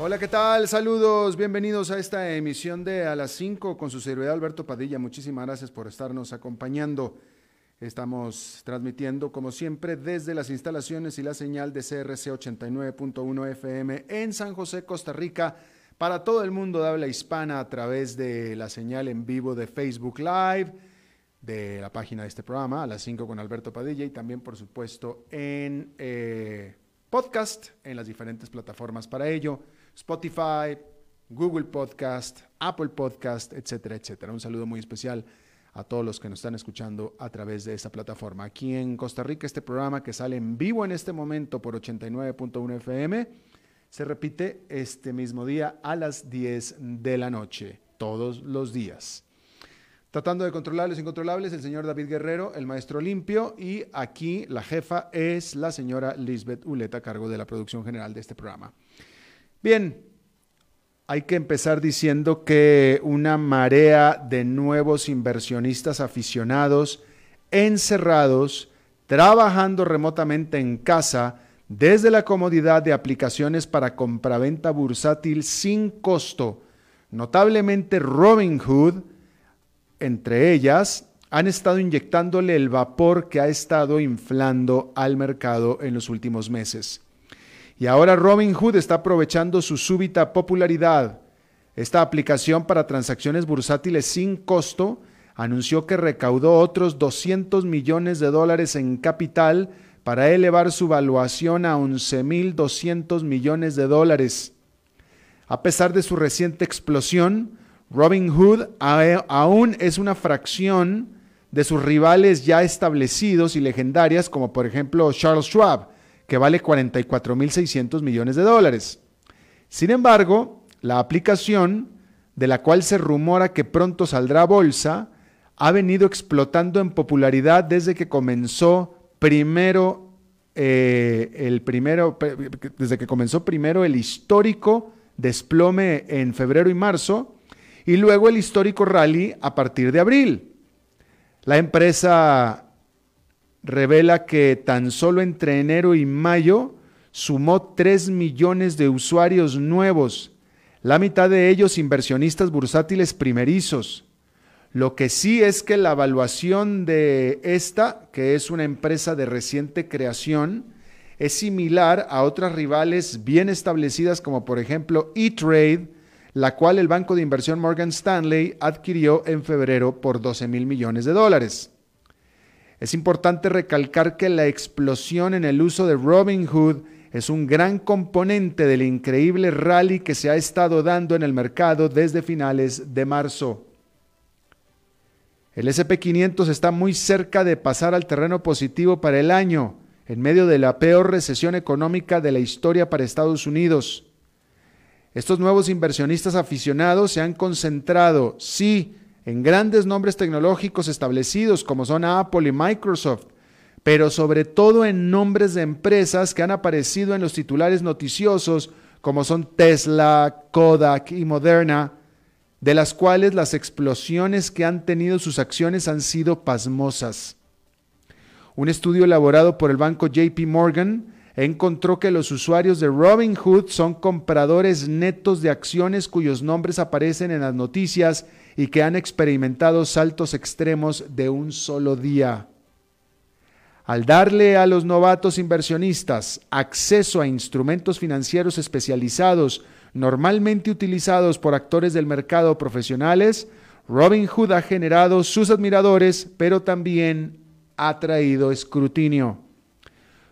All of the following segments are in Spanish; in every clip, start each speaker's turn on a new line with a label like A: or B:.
A: Hola, ¿qué tal? Saludos, bienvenidos a esta emisión de A las 5 con su servidor Alberto Padilla. Muchísimas gracias por estarnos acompañando. Estamos transmitiendo, como siempre, desde las instalaciones y la señal de CRC 89.1 FM en San José, Costa Rica, para todo el mundo de habla hispana a través de la señal en vivo de Facebook Live, de la página de este programa, A las 5 con Alberto Padilla, y también, por supuesto, en eh, podcast, en las diferentes plataformas para ello Spotify, Google Podcast, Apple Podcast, etcétera, etcétera. Un saludo muy especial a todos los que nos están escuchando a través de esta plataforma. Aquí en Costa Rica, este programa que sale en vivo en este momento por 89.1 FM, se repite este mismo día a las 10 de la noche, todos los días. Tratando de controlar los incontrolables, el señor David Guerrero, el maestro limpio, y aquí la jefa es la señora Lisbeth Uleta, a cargo de la producción general de este programa. Bien, hay que empezar diciendo que una marea de nuevos inversionistas aficionados, encerrados, trabajando remotamente en casa, desde la comodidad de aplicaciones para compraventa bursátil sin costo, notablemente Robinhood, entre ellas, han estado inyectándole el vapor que ha estado inflando al mercado en los últimos meses. Y ahora Robinhood está aprovechando su súbita popularidad. Esta aplicación para transacciones bursátiles sin costo anunció que recaudó otros 200 millones de dólares en capital para elevar su valuación a 11.200 millones de dólares. A pesar de su reciente explosión, Robinhood aún es una fracción de sus rivales ya establecidos y legendarias como por ejemplo Charles Schwab, que vale 44.600 millones de dólares. Sin embargo, la aplicación, de la cual se rumora que pronto saldrá a bolsa, ha venido explotando en popularidad desde que comenzó primero eh, el primero, desde que comenzó primero el histórico desplome en febrero y marzo y luego el histórico rally a partir de abril. La empresa revela que tan solo entre enero y mayo sumó 3 millones de usuarios nuevos, la mitad de ellos inversionistas bursátiles primerizos. Lo que sí es que la evaluación de esta, que es una empresa de reciente creación, es similar a otras rivales bien establecidas como por ejemplo eTrade, la cual el banco de inversión Morgan Stanley adquirió en febrero por 12 mil millones de dólares. Es importante recalcar que la explosión en el uso de Robinhood es un gran componente del increíble rally que se ha estado dando en el mercado desde finales de marzo. El SP500 está muy cerca de pasar al terreno positivo para el año, en medio de la peor recesión económica de la historia para Estados Unidos. Estos nuevos inversionistas aficionados se han concentrado, sí, en grandes nombres tecnológicos establecidos como son Apple y Microsoft, pero sobre todo en nombres de empresas que han aparecido en los titulares noticiosos como son Tesla, Kodak y Moderna, de las cuales las explosiones que han tenido sus acciones han sido pasmosas. Un estudio elaborado por el banco JP Morgan encontró que los usuarios de Robinhood son compradores netos de acciones cuyos nombres aparecen en las noticias y que han experimentado saltos extremos de un solo día. Al darle a los novatos inversionistas acceso a instrumentos financieros especializados normalmente utilizados por actores del mercado profesionales, Robinhood ha generado sus admiradores, pero también ha traído escrutinio.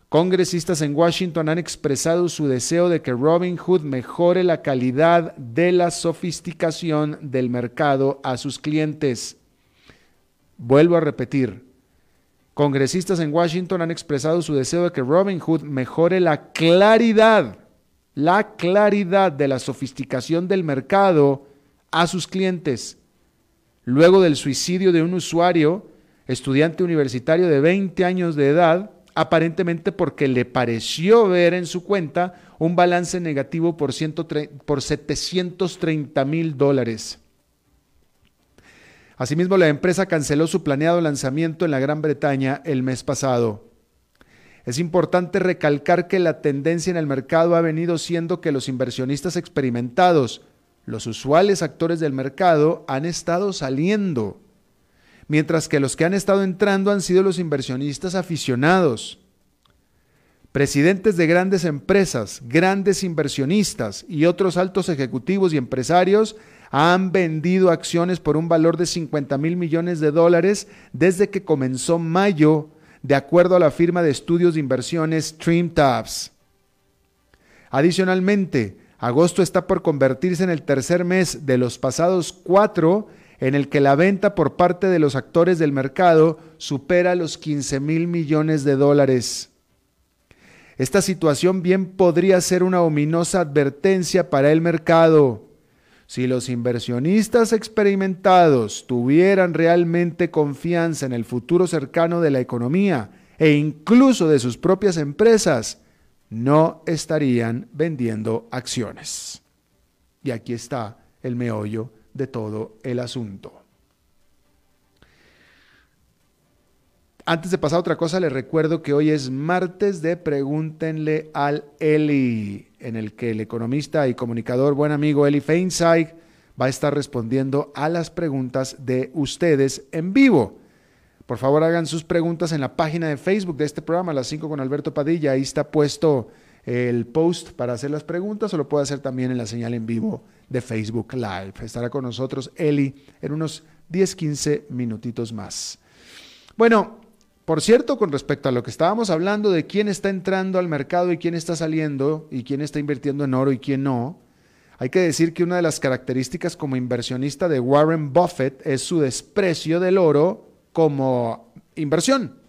A: Congresistas en Washington han expresado su deseo de que Robinhood mejore la calidad de la sofisticación del mercado a sus clientes. Vuelvo a repetir, congresistas en Washington han expresado su deseo de que Robinhood mejore la claridad, la claridad de la sofisticación del mercado a sus clientes. Luego del suicidio de un usuario, estudiante universitario de 20 años de edad, aparentemente porque le pareció ver en su cuenta un balance negativo por, por 730 mil dólares. Asimismo, la empresa canceló su planeado lanzamiento en la Gran Bretaña el mes pasado. Es importante recalcar que la tendencia en el mercado ha venido siendo que los inversionistas experimentados, los usuales actores del mercado, han estado saliendo mientras que los que han estado entrando han sido los inversionistas aficionados. Presidentes de grandes empresas, grandes inversionistas y otros altos ejecutivos y empresarios han vendido acciones por un valor de 50 mil millones de dólares desde que comenzó mayo, de acuerdo a la firma de estudios de inversiones TrimTabs. Adicionalmente, agosto está por convertirse en el tercer mes de los pasados cuatro en el que la venta por parte de los actores del mercado supera los 15 mil millones de dólares. Esta situación bien podría ser una ominosa advertencia para el mercado. Si los inversionistas experimentados tuvieran realmente confianza en el futuro cercano de la economía e incluso de sus propias empresas, no estarían vendiendo acciones. Y aquí está el meollo de todo el asunto. Antes de pasar a otra cosa, les recuerdo que hoy es martes de Pregúntenle al Eli, en el que el economista y comunicador buen amigo Eli Feinstein va a estar respondiendo a las preguntas de ustedes en vivo. Por favor, hagan sus preguntas en la página de Facebook de este programa, a las 5 con Alberto Padilla. Ahí está puesto el post para hacer las preguntas o lo puede hacer también en la señal en vivo de Facebook Live. Estará con nosotros Eli en unos 10, 15 minutitos más. Bueno, por cierto, con respecto a lo que estábamos hablando de quién está entrando al mercado y quién está saliendo y quién está invirtiendo en oro y quién no, hay que decir que una de las características como inversionista de Warren Buffett es su desprecio del oro como inversión.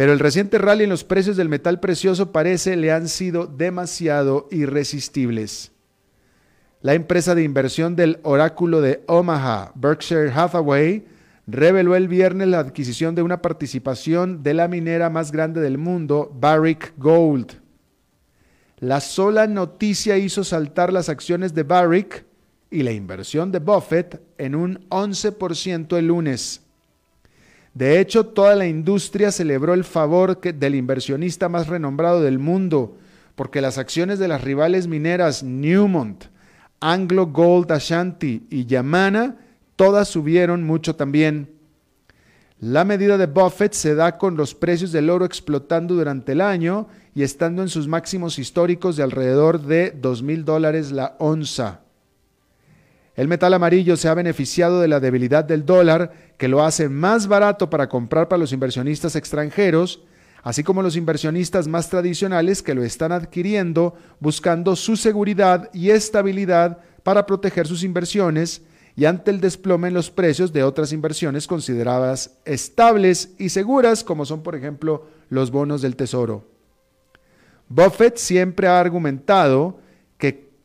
A: Pero el reciente rally en los precios del metal precioso parece le han sido demasiado irresistibles. La empresa de inversión del oráculo de Omaha, Berkshire Hathaway, reveló el viernes la adquisición de una participación de la minera más grande del mundo, Barrick Gold. La sola noticia hizo saltar las acciones de Barrick y la inversión de Buffett en un 11% el lunes. De hecho, toda la industria celebró el favor del inversionista más renombrado del mundo, porque las acciones de las rivales mineras Newmont, Anglo Gold Ashanti y Yamana, todas subieron mucho también. La medida de Buffett se da con los precios del oro explotando durante el año y estando en sus máximos históricos de alrededor de dos mil dólares la onza. El metal amarillo se ha beneficiado de la debilidad del dólar, que lo hace más barato para comprar para los inversionistas extranjeros, así como los inversionistas más tradicionales que lo están adquiriendo buscando su seguridad y estabilidad para proteger sus inversiones y ante el desplome en los precios de otras inversiones consideradas estables y seguras, como son por ejemplo los bonos del tesoro. Buffett siempre ha argumentado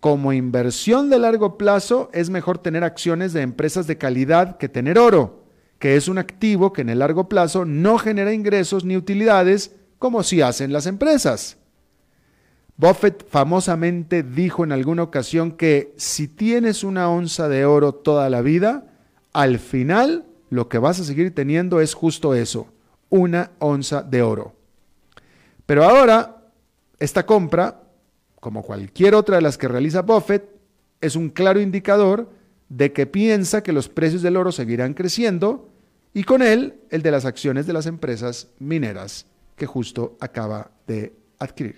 A: como inversión de largo plazo es mejor tener acciones de empresas de calidad que tener oro, que es un activo que en el largo plazo no genera ingresos ni utilidades como si hacen las empresas. Buffett famosamente dijo en alguna ocasión que si tienes una onza de oro toda la vida, al final lo que vas a seguir teniendo es justo eso, una onza de oro. Pero ahora, esta compra, como cualquier otra de las que realiza Buffett, es un claro indicador de que piensa que los precios del oro seguirán creciendo y con él el de las acciones de las empresas mineras que justo acaba de adquirir.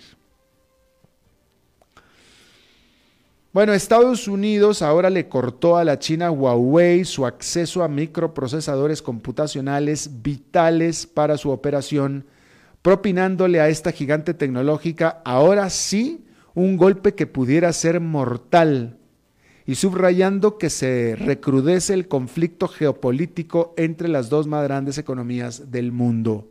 A: Bueno, Estados Unidos ahora le cortó a la China Huawei su acceso a microprocesadores computacionales vitales para su operación, propinándole a esta gigante tecnológica ahora sí un golpe que pudiera ser mortal y subrayando que se recrudece el conflicto geopolítico entre las dos más grandes economías del mundo.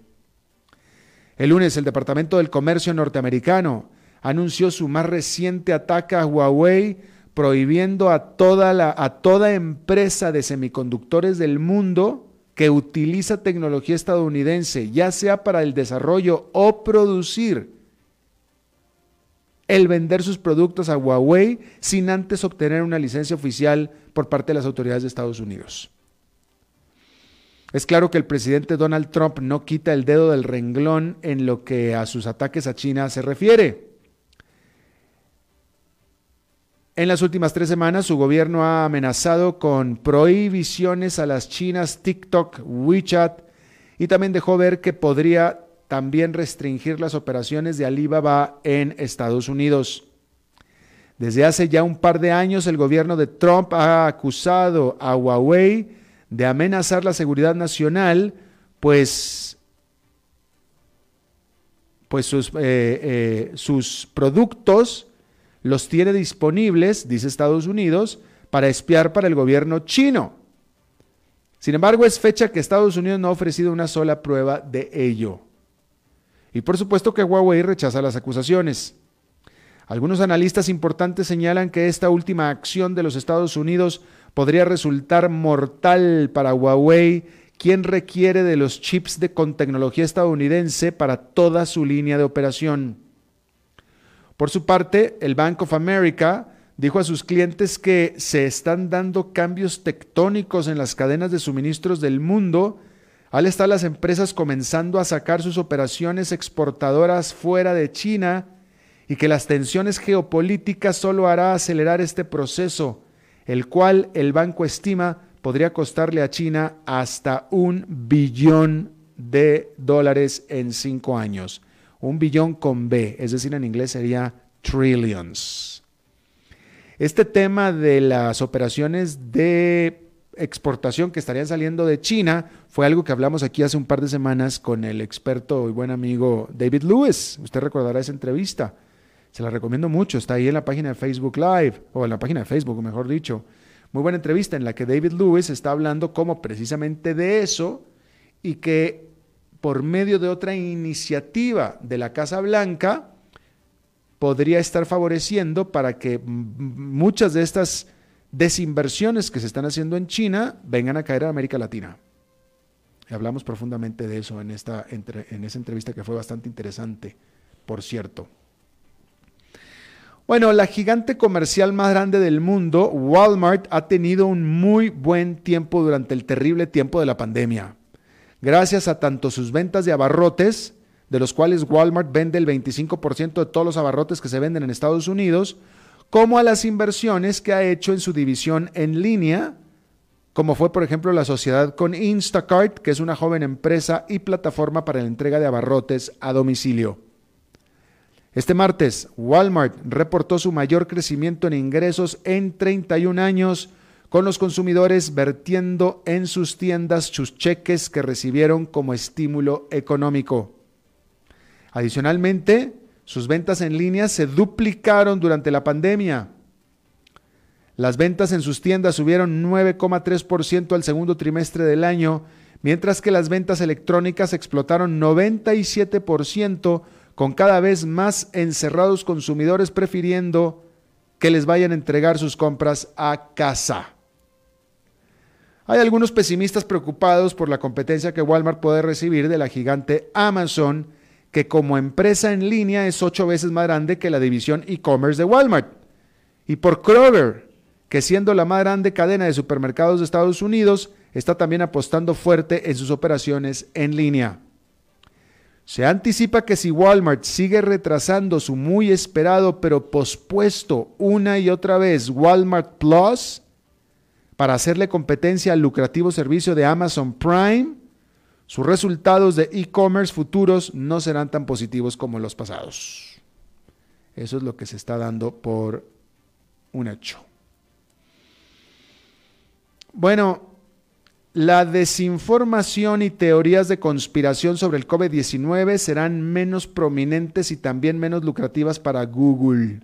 A: El lunes el Departamento del Comercio norteamericano anunció su más reciente ataque a Huawei, prohibiendo a toda, a toda empresa de semiconductores del mundo que utiliza tecnología estadounidense, ya sea para el desarrollo o producir, el vender sus productos a Huawei sin antes obtener una licencia oficial por parte de las autoridades de Estados Unidos. Es claro que el presidente Donald Trump no quita el dedo del renglón en lo que a sus ataques a China se refiere. En las últimas tres semanas, su gobierno ha amenazado con prohibiciones a las chinas TikTok, WeChat y también dejó ver que podría también restringir las operaciones de Alibaba en Estados Unidos. Desde hace ya un par de años, el gobierno de Trump ha acusado a Huawei de amenazar la seguridad nacional, pues, pues sus, eh, eh, sus productos los tiene disponibles, dice Estados Unidos, para espiar para el gobierno chino. Sin embargo, es fecha que Estados Unidos no ha ofrecido una sola prueba de ello. Y por supuesto que Huawei rechaza las acusaciones. Algunos analistas importantes señalan que esta última acción de los Estados Unidos podría resultar mortal para Huawei, quien requiere de los chips de, con tecnología estadounidense para toda su línea de operación. Por su parte, el Bank of America dijo a sus clientes que se están dando cambios tectónicos en las cadenas de suministros del mundo al estar las empresas comenzando a sacar sus operaciones exportadoras fuera de China y que las tensiones geopolíticas solo hará acelerar este proceso, el cual el banco estima podría costarle a China hasta un billón de dólares en cinco años un billón con B, es decir, en inglés sería trillions. Este tema de las operaciones de exportación que estarían saliendo de China fue algo que hablamos aquí hace un par de semanas con el experto y buen amigo David Lewis. Usted recordará esa entrevista. Se la recomiendo mucho. Está ahí en la página de Facebook Live, o en la página de Facebook, mejor dicho. Muy buena entrevista en la que David Lewis está hablando como precisamente de eso y que por medio de otra iniciativa de la Casa Blanca, podría estar favoreciendo para que muchas de estas desinversiones que se están haciendo en China vengan a caer a América Latina. hablamos profundamente de eso en, esta, en esa entrevista que fue bastante interesante, por cierto. Bueno, la gigante comercial más grande del mundo, Walmart, ha tenido un muy buen tiempo durante el terrible tiempo de la pandemia gracias a tanto sus ventas de abarrotes, de los cuales Walmart vende el 25% de todos los abarrotes que se venden en Estados Unidos, como a las inversiones que ha hecho en su división en línea, como fue por ejemplo la sociedad con Instacart, que es una joven empresa y plataforma para la entrega de abarrotes a domicilio. Este martes, Walmart reportó su mayor crecimiento en ingresos en 31 años con los consumidores vertiendo en sus tiendas sus cheques que recibieron como estímulo económico. Adicionalmente, sus ventas en línea se duplicaron durante la pandemia. Las ventas en sus tiendas subieron 9,3% al segundo trimestre del año, mientras que las ventas electrónicas explotaron 97%, con cada vez más encerrados consumidores prefiriendo que les vayan a entregar sus compras a casa. Hay algunos pesimistas preocupados por la competencia que Walmart puede recibir de la gigante Amazon, que como empresa en línea es ocho veces más grande que la división e-commerce de Walmart. Y por Kroger, que siendo la más grande cadena de supermercados de Estados Unidos, está también apostando fuerte en sus operaciones en línea. Se anticipa que si Walmart sigue retrasando su muy esperado pero pospuesto una y otra vez Walmart Plus para hacerle competencia al lucrativo servicio de Amazon Prime, sus resultados de e-commerce futuros no serán tan positivos como los pasados. Eso es lo que se está dando por un hecho. Bueno, la desinformación y teorías de conspiración sobre el COVID-19 serán menos prominentes y también menos lucrativas para Google.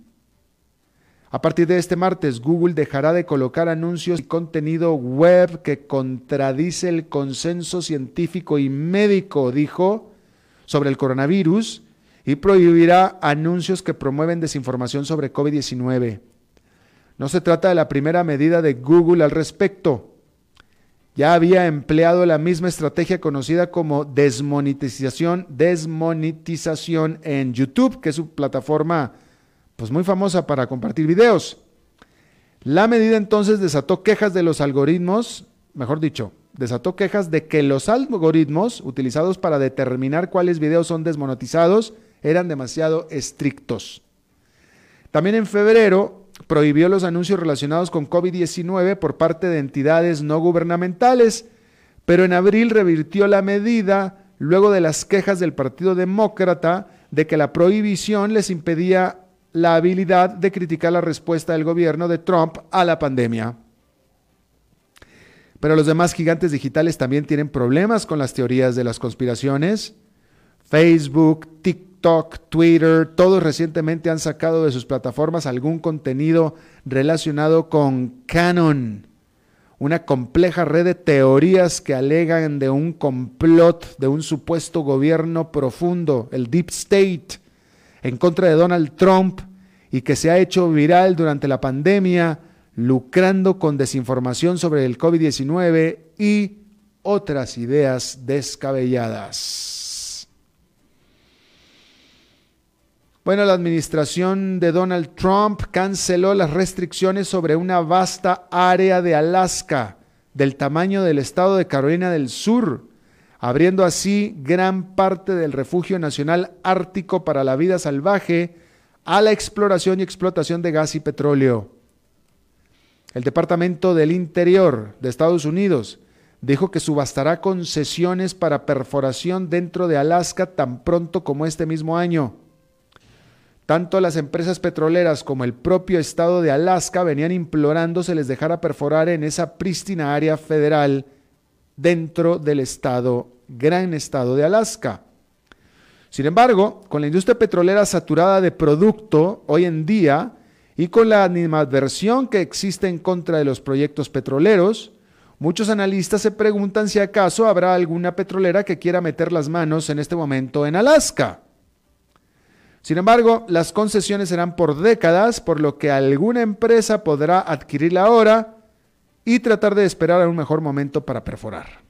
A: A partir de este martes, Google dejará de colocar anuncios y contenido web que contradice el consenso científico y médico, dijo, sobre el coronavirus y prohibirá anuncios que promueven desinformación sobre COVID-19. No se trata de la primera medida de Google al respecto ya había empleado la misma estrategia conocida como desmonetización, desmonetización en YouTube, que es su plataforma pues muy famosa para compartir videos. La medida entonces desató quejas de los algoritmos, mejor dicho, desató quejas de que los algoritmos utilizados para determinar cuáles videos son desmonetizados eran demasiado estrictos. También en febrero, prohibió los anuncios relacionados con COVID-19 por parte de entidades no gubernamentales, pero en abril revirtió la medida luego de las quejas del Partido Demócrata de que la prohibición les impedía la habilidad de criticar la respuesta del gobierno de Trump a la pandemia. Pero los demás gigantes digitales también tienen problemas con las teorías de las conspiraciones. Facebook, TikTok, Twitter, todos recientemente han sacado de sus plataformas algún contenido relacionado con Canon, una compleja red de teorías que alegan de un complot de un supuesto gobierno profundo, el Deep State, en contra de Donald Trump y que se ha hecho viral durante la pandemia, lucrando con desinformación sobre el COVID-19 y otras ideas descabelladas. Bueno, la administración de Donald Trump canceló las restricciones sobre una vasta área de Alaska del tamaño del estado de Carolina del Sur, abriendo así gran parte del refugio nacional ártico para la vida salvaje a la exploración y explotación de gas y petróleo. El Departamento del Interior de Estados Unidos dijo que subastará concesiones para perforación dentro de Alaska tan pronto como este mismo año. Tanto las empresas petroleras como el propio estado de Alaska venían implorando se les dejara perforar en esa prístina área federal dentro del estado, gran estado de Alaska. Sin embargo, con la industria petrolera saturada de producto hoy en día y con la animadversión que existe en contra de los proyectos petroleros, muchos analistas se preguntan si acaso habrá alguna petrolera que quiera meter las manos en este momento en Alaska. Sin embargo, las concesiones serán por décadas, por lo que alguna empresa podrá adquirirla ahora y tratar de esperar a un mejor momento para perforar.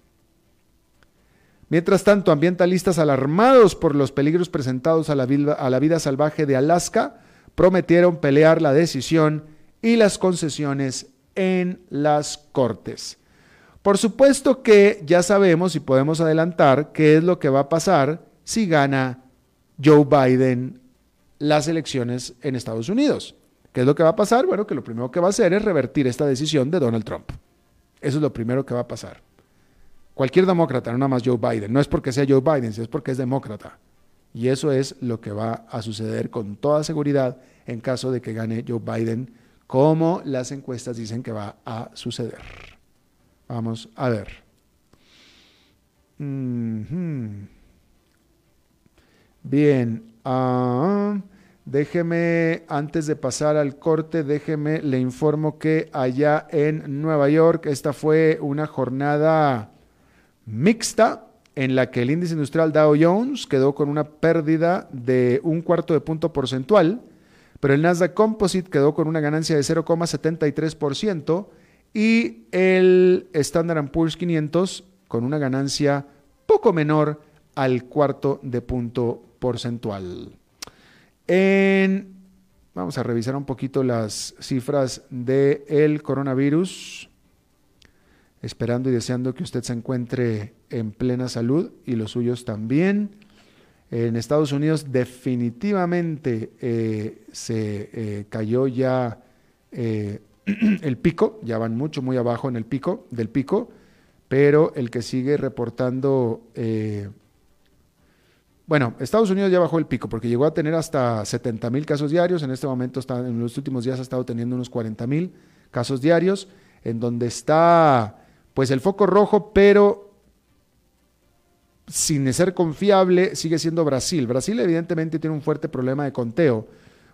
A: Mientras tanto, ambientalistas alarmados por los peligros presentados a la, vida, salvaje de Alaska prometieron pelear la decisión y las concesiones en las cortes. Por supuesto que ya sabemos y podemos adelantar qué es lo que va a pasar si gana Joe Biden las elecciones en Estados Unidos. ¿Qué es lo que va a pasar? Bueno, que lo primero que va a hacer es revertir esta decisión de Donald Trump. Eso es lo primero que va a pasar. Cualquier demócrata, no nada más Joe Biden, no es porque sea Joe Biden, es porque es demócrata. Y eso es lo que va a suceder con toda seguridad en caso de que gane Joe Biden, como las encuestas dicen que va a suceder. Vamos a ver. Bien. Ah, Déjeme, antes de pasar al corte, déjeme, le informo que allá en Nueva York, esta fue una jornada mixta en la que el índice industrial Dow Jones quedó con una pérdida de un cuarto de punto porcentual, pero el Nasdaq Composite quedó con una ganancia de 0,73% y el Standard Poor's 500 con una ganancia poco menor al cuarto de punto porcentual. vamos a revisar un poquito las cifras del coronavirus, esperando y deseando que usted se encuentre en plena salud y los suyos también. En Estados Unidos definitivamente eh, se eh, cayó ya eh, el pico, ya van mucho, muy abajo en el pico del pico, pero el que sigue reportando, bueno, Estados Unidos ya bajó el pico porque llegó a tener hasta 70 mil casos diarios, en este momento está, en los últimos días ha estado teniendo unos 40 mil casos diarios, en donde está pues el foco rojo, pero sin ser confiable, sigue siendo Brasil. Brasil evidentemente tiene un fuerte problema de conteo,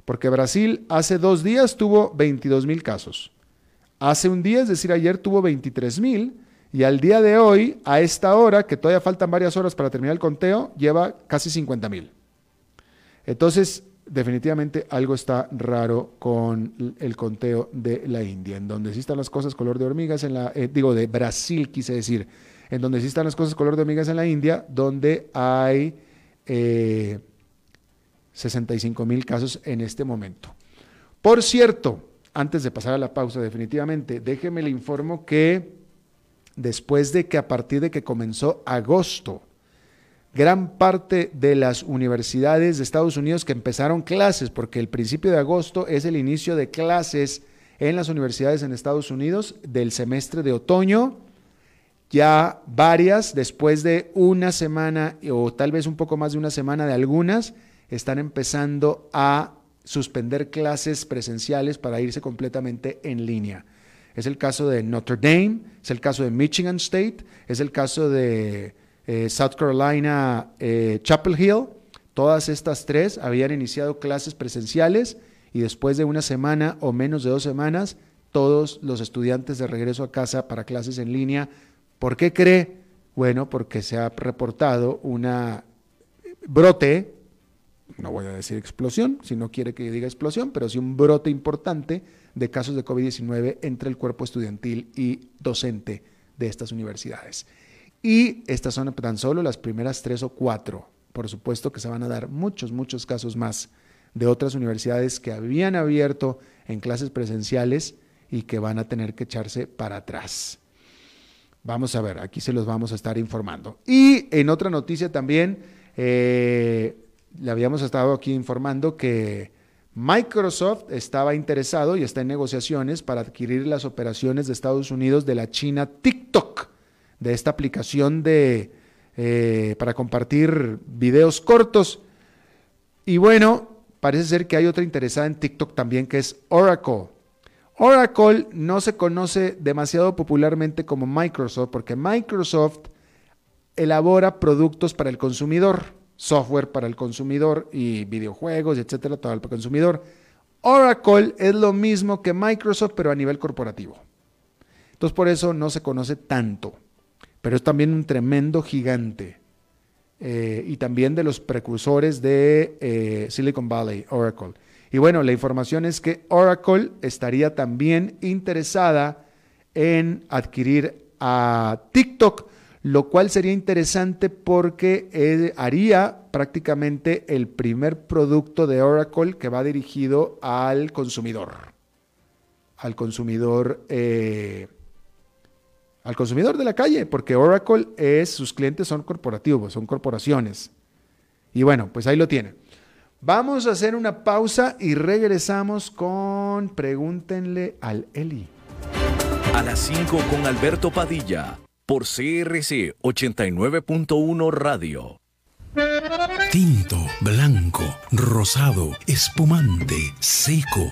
A: porque Brasil hace dos días tuvo 22 mil casos. Hace un día, es decir, ayer tuvo 23 mil, y al día de hoy, a esta hora, que todavía faltan varias horas para terminar el conteo, lleva casi 50 mil. Entonces, definitivamente algo está raro con el conteo de la India, en donde sí están las cosas color de hormigas, en la, eh, digo, de Brasil quise decir en donde sí están las cosas color de hormigas en la India, donde hay 65 eh, mil casos en este momento. Por cierto, antes de pasar a la pausa definitivamente, déjeme le informo que después de que a partir de que comenzó agosto, gran parte de las universidades de Estados Unidos que empezaron clases, porque el principio de agosto es el inicio de clases en las universidades en Estados Unidos del semestre de otoño, ya varias, después de una semana o tal vez un poco más de una semana de algunas, están empezando a suspender clases presenciales para irse completamente en línea. Es el caso de Notre Dame, es el caso de Michigan State, es el caso de eh, South Carolina eh, Chapel Hill. Todas estas tres habían iniciado clases presenciales y después de una semana o menos de dos semanas, todos los estudiantes de regreso a casa para clases en línea ¿Por qué cree? Bueno, porque se ha reportado una brote, no voy a decir explosión, si no quiere que diga explosión, pero sí un brote importante de casos de COVID-19 entre el cuerpo estudiantil y docente de estas universidades. Y estas son tan solo las primeras tres o cuatro. Por supuesto que se van a dar muchos, muchos casos más de otras universidades que habían abierto en clases presenciales y que van a tener que echarse para atrás. Vamos a ver, aquí se los vamos a estar informando. Y en otra noticia también, eh, le habíamos estado aquí informando que Microsoft estaba interesado y está en negociaciones para adquirir las operaciones de Estados Unidos de la China TikTok, de esta aplicación de, eh, para compartir videos cortos. Y bueno, parece ser que hay otra interesada en TikTok también que es Oracle. Oracle no se conoce demasiado popularmente como Microsoft porque Microsoft elabora productos para el consumidor, software para el consumidor y videojuegos, etcétera, todo el consumidor. Oracle es lo mismo que Microsoft, pero a nivel corporativo. Entonces, por eso no se conoce tanto, pero es también un tremendo gigante. Eh, y también de los precursores de eh, Silicon Valley, Oracle. Y bueno, la información es que Oracle estaría también interesada en adquirir a TikTok, lo cual sería interesante porque haría prácticamente el primer producto de Oracle que va dirigido al consumidor, al consumidor, eh, al consumidor de la calle, porque Oracle es, sus clientes son corporativos, son corporaciones. Y bueno, pues ahí lo tienen. Vamos a hacer una pausa y regresamos con Pregúntenle al Eli.
B: A las 5 con Alberto Padilla, por CRC 89.1 Radio.
C: Tinto, blanco, rosado, espumante, seco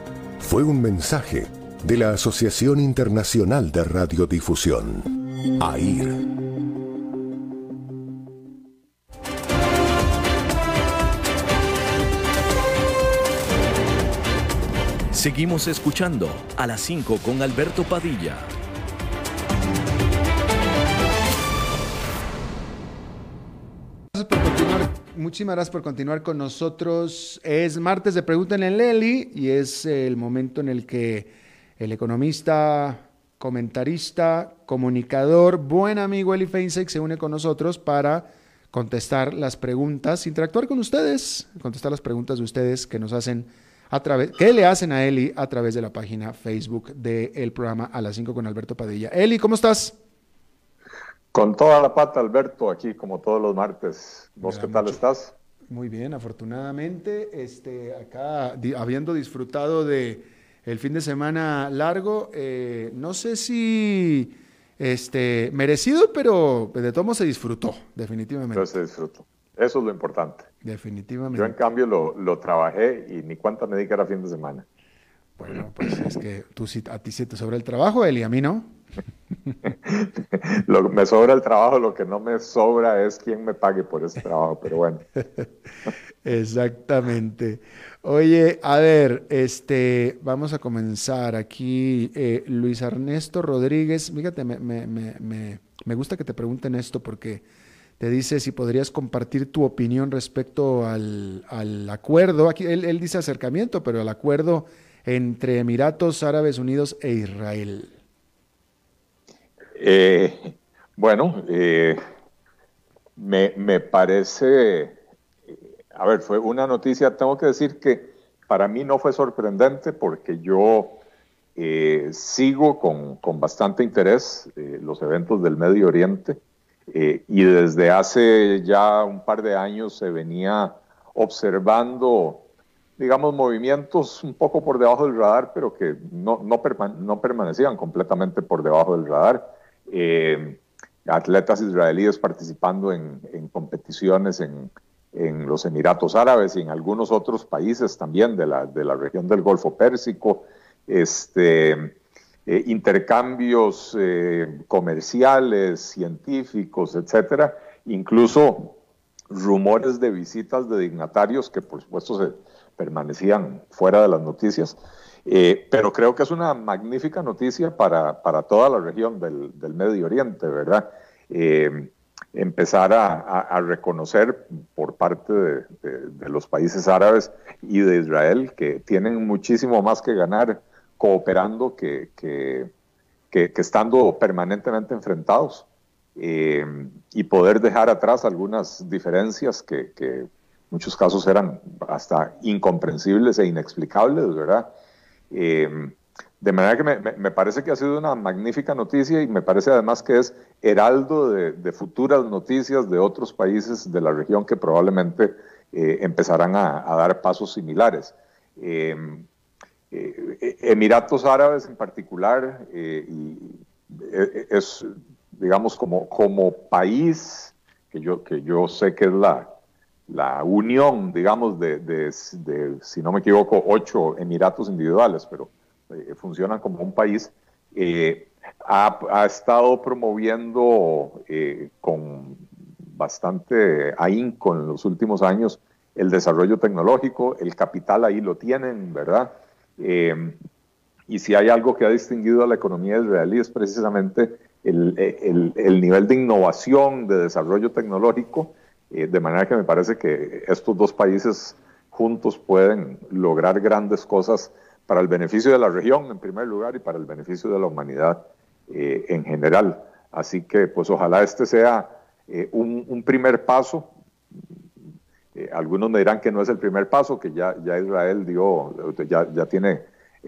D: fue un mensaje de la Asociación Internacional de Radiodifusión, AIR.
B: Seguimos escuchando a las 5 con Alberto Padilla.
A: Muchísimas gracias por continuar con nosotros. Es martes de Pregúntenle en Leli y es el momento en el que el economista, comentarista, comunicador, buen amigo Eli Feinseck se une con nosotros para contestar las preguntas, interactuar con ustedes, contestar las preguntas de ustedes que nos hacen a través, que le hacen a Eli a través de la página Facebook del programa A las 5 con Alberto Padilla. Eli, ¿cómo estás?
E: Con toda la pata, Alberto, aquí como todos los martes. ¿Vos qué tal estás?
A: Muy bien, afortunadamente, este, acá habiendo disfrutado de el fin de semana largo, eh, no sé si este, merecido, pero de todo se disfrutó, definitivamente.
E: Entonces se disfrutó. Eso es lo importante.
A: Definitivamente.
E: Yo en cambio lo, lo trabajé y ni cuánta me dedicar a fin de semana.
A: Bueno, pues es que tú, a ti sí te sobra el trabajo, Eli, a mí no.
E: Lo, me sobra el trabajo, lo que no me sobra es quién me pague por ese trabajo, pero bueno.
A: Exactamente. Oye, a ver, este, vamos a comenzar aquí. Eh, Luis Ernesto Rodríguez, fíjate, me, me, me, me, gusta que te pregunten esto porque te dice si podrías compartir tu opinión respecto al, al acuerdo. Aquí él, él dice acercamiento, pero al acuerdo entre Emiratos Árabes Unidos e Israel.
E: Eh, bueno, eh, me, parece, a ver, fue una noticia, tengo que decir que para mí no fue sorprendente porque yo eh, sigo con, bastante interés los eventos del Medio Oriente y desde hace ya un par de años se venía observando digamos, movimientos un poco por debajo del radar, pero que no, no permanecían completamente por debajo del radar. Eh, atletas israelíes participando en, competiciones en, los Emiratos Árabes y en algunos otros países también de la, de la región del Golfo Pérsico, este, eh, intercambios eh, comerciales, científicos, etcétera, incluso rumores de visitas de dignatarios que por supuesto se permanecían fuera de las noticias, eh, pero creo que es una magnífica noticia para, para toda la región del, del Medio Oriente, ¿verdad? Eh, empezar a, reconocer por parte de, los países árabes y de Israel que tienen muchísimo más que ganar cooperando que, que, estando permanentemente enfrentados eh, y poder dejar atrás algunas diferencias que, que muchos casos eran hasta incomprensibles e inexplicables, ¿verdad? Eh, de manera que me, parece que ha sido una magnífica noticia y me parece además que es heraldo de, futuras noticias de otros países de la región que probablemente eh, empezarán a, dar pasos similares. Eh, Emiratos Árabes en particular es, digamos, como, como país, que yo, que yo sé que es la, la unión, digamos, de, si no me equivoco, ocho Emiratos individuales, pero eh, funcionan como un país, eh, ha, estado promoviendo eh, con bastante ahínco en los últimos años el desarrollo tecnológico, el capital ahí lo tienen, ¿verdad? Eh, y si hay algo que ha distinguido a la economía israelí es precisamente el, nivel de innovación, de desarrollo tecnológico, eh, de manera que me parece que estos dos países juntos pueden lograr grandes cosas para el beneficio de la región en primer lugar y para el beneficio de la humanidad eh, en general. Así que pues ojalá este sea un, un, primer paso eh, algunos me dirán que no es el primer paso, que ya, ya Israel dio, ya, ya tiene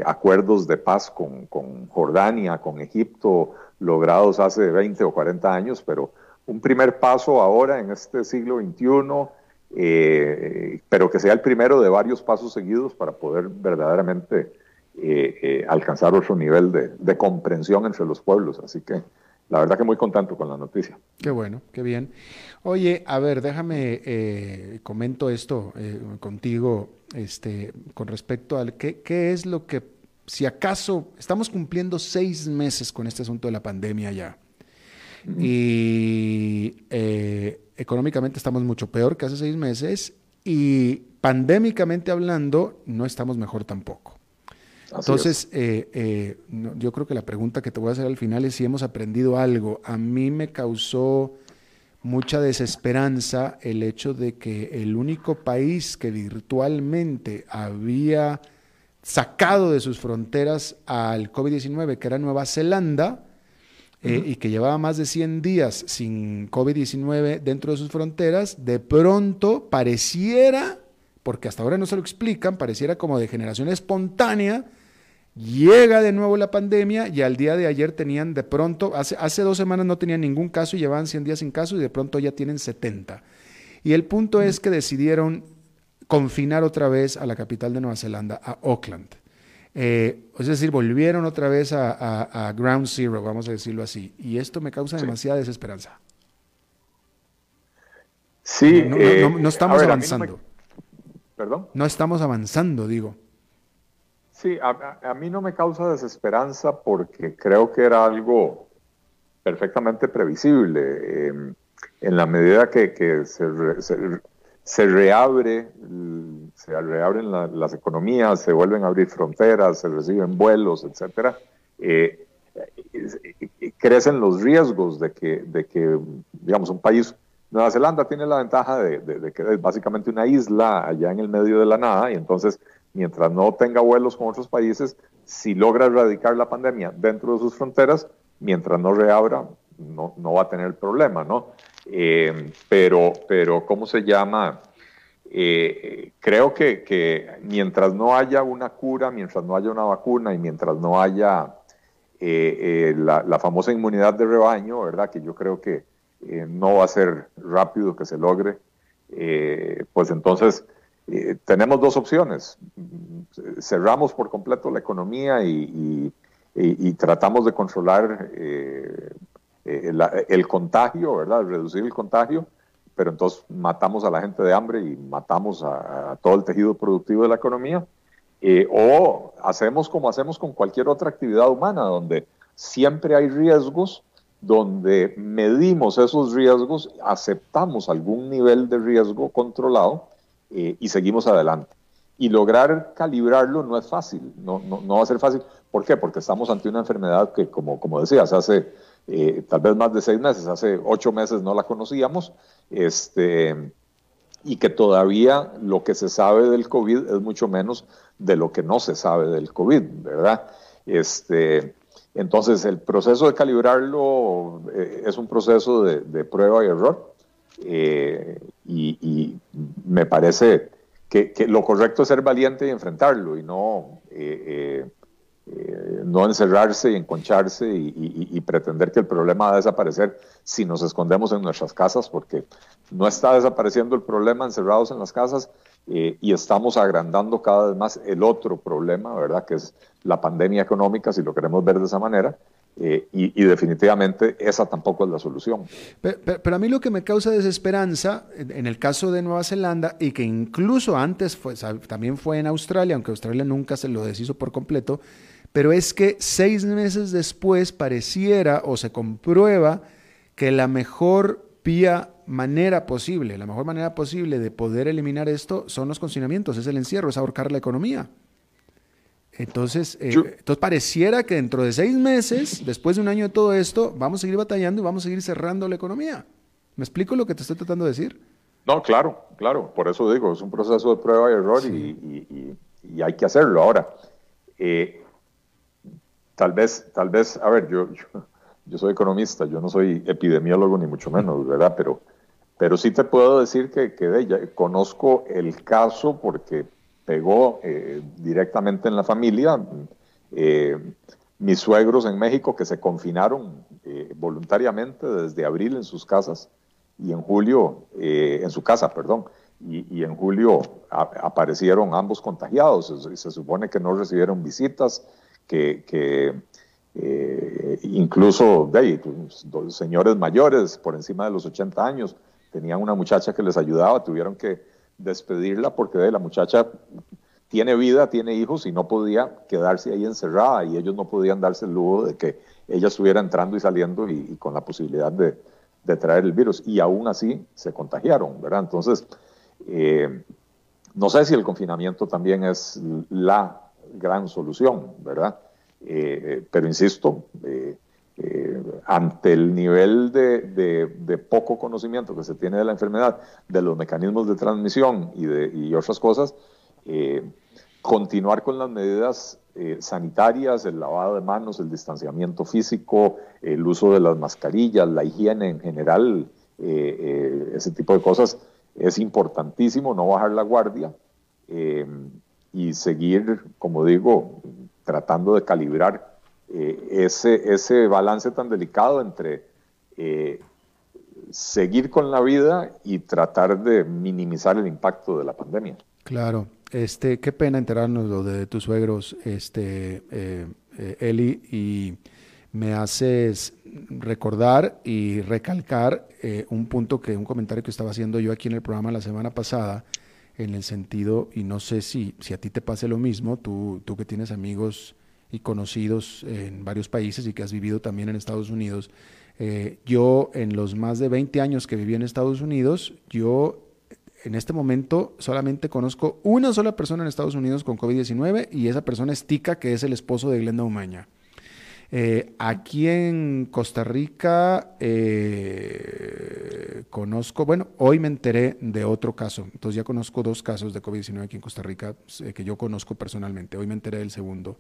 E: acuerdos de paz con, con, Jordania, con Egipto, logrados hace 20 o 40 años, pero un primer paso ahora en este siglo XXI, eh, pero que sea el primero de varios pasos seguidos para poder verdaderamente eh, alcanzar otro nivel de, de comprensión entre los pueblos. Así que la verdad que muy contento con la noticia.
A: Qué bueno, qué bien. Oye, a ver, déjame, eh, comento esto eh, contigo, este, con respecto al qué, qué es lo que, si acaso, estamos cumpliendo seis meses con este asunto de la pandemia ya, y eh, económicamente estamos mucho peor que hace seis meses, y pandémicamente hablando, no estamos mejor tampoco. Entonces, yo creo que la pregunta que te voy a hacer al final es si hemos aprendido algo. A mí me causó mucha desesperanza el hecho de que el único país que virtualmente había sacado de sus fronteras al COVID-19, que era Nueva Zelanda, eh, y que llevaba más de 100 días sin COVID-19 dentro de sus fronteras, de pronto pareciera, porque hasta ahora no se lo explican, pareciera como de generación espontánea, Llega de nuevo la pandemia y al día de ayer tenían de pronto, hace, hace dos semanas no tenían ningún caso y llevaban 100 días sin caso y de pronto ya tienen 70. Y el punto es que decidieron confinar otra vez a la capital de Nueva Zelanda, a Auckland. Eh, es decir, volvieron otra vez a, Ground Zero, vamos a decirlo así. Y esto me causa demasiada desesperanza.
E: Sí,
A: no, eh, estamos avanzando.
E: ¿Perdón?
A: No estamos avanzando, digo.
E: Sí, a, mí no me causa desesperanza porque creo que era algo perfectamente previsible. Em, en la medida que, se, reabre, se reabren las economías, se vuelven a abrir fronteras, se reciben vuelos, etcétera, eh, crecen los riesgos de que, de que, digamos, un país Nueva Zelanda tiene la ventaja de, de, que es básicamente una isla allá en el medio de la nada y entonces mientras no tenga vuelos con otros países, si logra erradicar la pandemia dentro de sus fronteras, mientras no reabra, no, no va a tener problema, ¿no? Eh, pero, pero, ¿cómo se llama? Eh, creo que, mientras no haya una cura, mientras no haya una vacuna y mientras no haya eh, la, la, famosa inmunidad de rebaño, ¿verdad? Que yo creo que no va a ser rápido que se logre, pues entonces eh, tenemos dos opciones. Cerramos por completo la economía y, tratamos de controlar eh, eh, el, contagio, ¿verdad? Reducir el contagio, pero entonces matamos a la gente de hambre y matamos a, todo el tejido productivo de la economía. o hacemos como hacemos con cualquier otra actividad humana, donde siempre hay riesgos, donde medimos esos riesgos, aceptamos algún nivel de riesgo controlado eh, y seguimos adelante. Y lograr calibrarlo no es fácil, no, no, no, va a ser fácil. ¿Por qué? Porque estamos ante una enfermedad que, como, como decías, hace eh, tal vez más de seis meses, hace ocho meses no la conocíamos, este, y que todavía lo que se sabe del COVID es mucho menos de lo que no se sabe del COVID, ¿verdad? Este, entonces, el proceso de calibrarlo eh, es un proceso de, prueba y error. Eh, y, me parece que, lo correcto es ser valiente y enfrentarlo y no, eh, no encerrarse y enconcharse y, pretender que el problema va a desaparecer si nos escondemos en nuestras casas, porque no está desapareciendo el problema encerrados en las casas y estamos agrandando cada vez más el otro problema, ¿verdad? Que es la pandemia económica, si lo queremos ver de esa manera, eh, y, definitivamente esa tampoco es la solución.
A: Pero, a mí lo que me causa desesperanza, en, el caso de Nueva Zelanda, y que incluso antes fue, también fue en Australia, aunque Australia nunca se lo deshizo por completo, pero es que seis meses después pareciera o se comprueba que la mejor vía manera posible, la mejor manera posible de poder eliminar esto son los confinamientos, es el encierro, es ahorcar la economía. Entonces, eh, entonces pareciera que dentro de seis meses, después de un año de todo esto, vamos a seguir batallando y vamos a seguir cerrando la economía. ¿Me explico lo que te estoy tratando de decir?
E: No, claro, claro. Por eso digo, es un proceso de prueba y error y, hay que hacerlo. Ahora, eh, tal vez, tal vez, a ver, yo, yo, soy economista, yo no soy epidemiólogo ni mucho menos, ¿verdad? Pero, pero sí te puedo decir que, que conozco el caso porque pegó eh, directamente en la familia. Eh, mis suegros en México que se confinaron eh, voluntariamente desde abril en sus casas y en julio, en su casa, perdón, y, en julio aparecieron ambos contagiados. Se, se, supone que no recibieron visitas, que, incluso de dos señores mayores por encima de los 80 años tenían una muchacha que les ayudaba, tuvieron que despedirla porque la muchacha tiene vida, tiene hijos y no podía quedarse ahí encerrada y ellos no podían darse el lujo de que ella estuviera entrando y saliendo y, con la posibilidad de, traer el virus. Y aún así se contagiaron, ¿verdad? Entonces, eh, no sé si el confinamiento también es la gran solución, ¿verdad? Eh, eh, pero insisto, eh, ante el nivel de, poco conocimiento que se tiene de la enfermedad, de los mecanismos de transmisión y, de, otras cosas, continuar con las medidas sanitarias, el lavado de manos, el distanciamiento físico, el uso de las mascarillas, la higiene en general, ese tipo de cosas, es importantísimo, no bajar la guardia y seguir, como digo, tratando de calibrar eh, ese, ese balance tan delicado entre eh, seguir con la vida y tratar de minimizar el impacto de la pandemia.
A: Claro, este, qué pena enterarnos lo de tus suegros, este, eh, Eli, y me haces recordar y recalcar un punto que, un comentario que estaba haciendo yo aquí en el programa la semana pasada, en el sentido, y no sé si, si a ti te pase lo mismo, tú, tú que tienes amigos y conocidos en varios países y que has vivido también en Estados Unidos. Eh, yo en los más de 20 años que viví en Estados Unidos, yo en este momento solamente conozco una sola persona en Estados Unidos con COVID-19 y esa persona es Tica, que es el esposo de Glenda Umaña. Eh, aquí en Costa Rica eh, conozco, bueno, hoy me enteré de otro caso, entonces ya conozco dos casos de COVID-19 aquí en Costa Rica que yo conozco personalmente, hoy me enteré del segundo.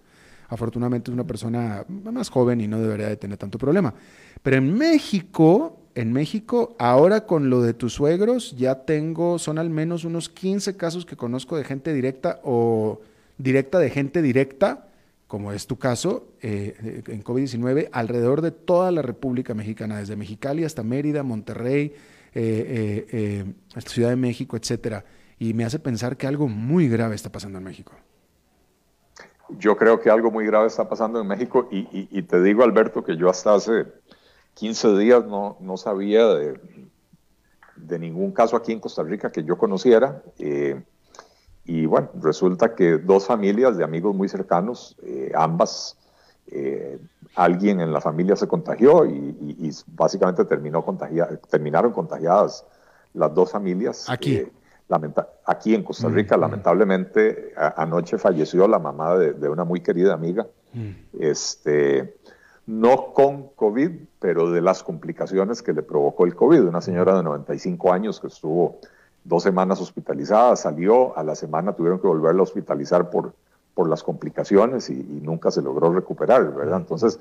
A: Afortunadamente es una persona más joven y no debería de tener tanto problema. Pero en México, en México, ahora con lo de tus suegros, ya tengo, son al menos unos 15 casos que conozco de gente directa o directa de gente directa, como es tu caso, eh, en COVID-19, alrededor de toda la República Mexicana, desde Mexicali hasta Mérida, Monterrey, eh, eh, Ciudad de México, etcétera. Y me hace pensar que algo muy grave está pasando en México
E: yo creo que algo muy grave está pasando en México y, te digo, Alberto, que yo hasta hace 15 días no, no sabía de, de, ningún caso aquí en Costa Rica que yo conociera. Y bueno, resulta que dos familias de amigos muy cercanos, eh, ambas, eh, alguien en la familia se contagió y, básicamente terminó terminaron contagiadas las dos familias.
A: Aquí
E: aquí en Costa Rica, lamentablemente, anoche falleció la mamá de, una muy querida amiga, mm. este, no con COVID, pero de las complicaciones que le provocó el COVID. Una señora de 95 años que estuvo dos semanas hospitalizada, salió, a la semana tuvieron que volverla a hospitalizar por, por las complicaciones y, nunca se logró recuperar, ¿verdad? Entonces,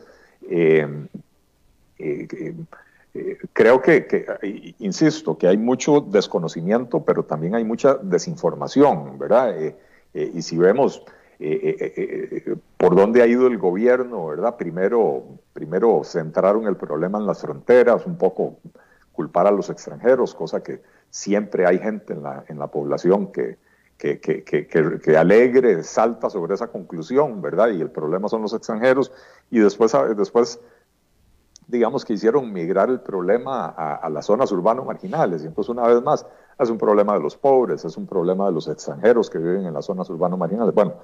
E: eh, eh, eh creo que, insisto, que hay mucho desconocimiento, pero también hay mucha desinformación, ¿verdad? Y si vemos por dónde ha ido el gobierno, ¿verdad? Primero, primero centraron el problema en las fronteras, un poco culpar a los extranjeros, cosa que siempre hay gente en la, en la población que, que, que, que, alegre, salta sobre esa conclusión, ¿verdad? Y el problema son los extranjeros. Y después, después digamos que hicieron migrar el problema a, las zonas urbanas marginales. Y entonces, una vez más, es un problema de los pobres, es un problema de los extranjeros que viven en las zonas urbanas marginales. Bueno,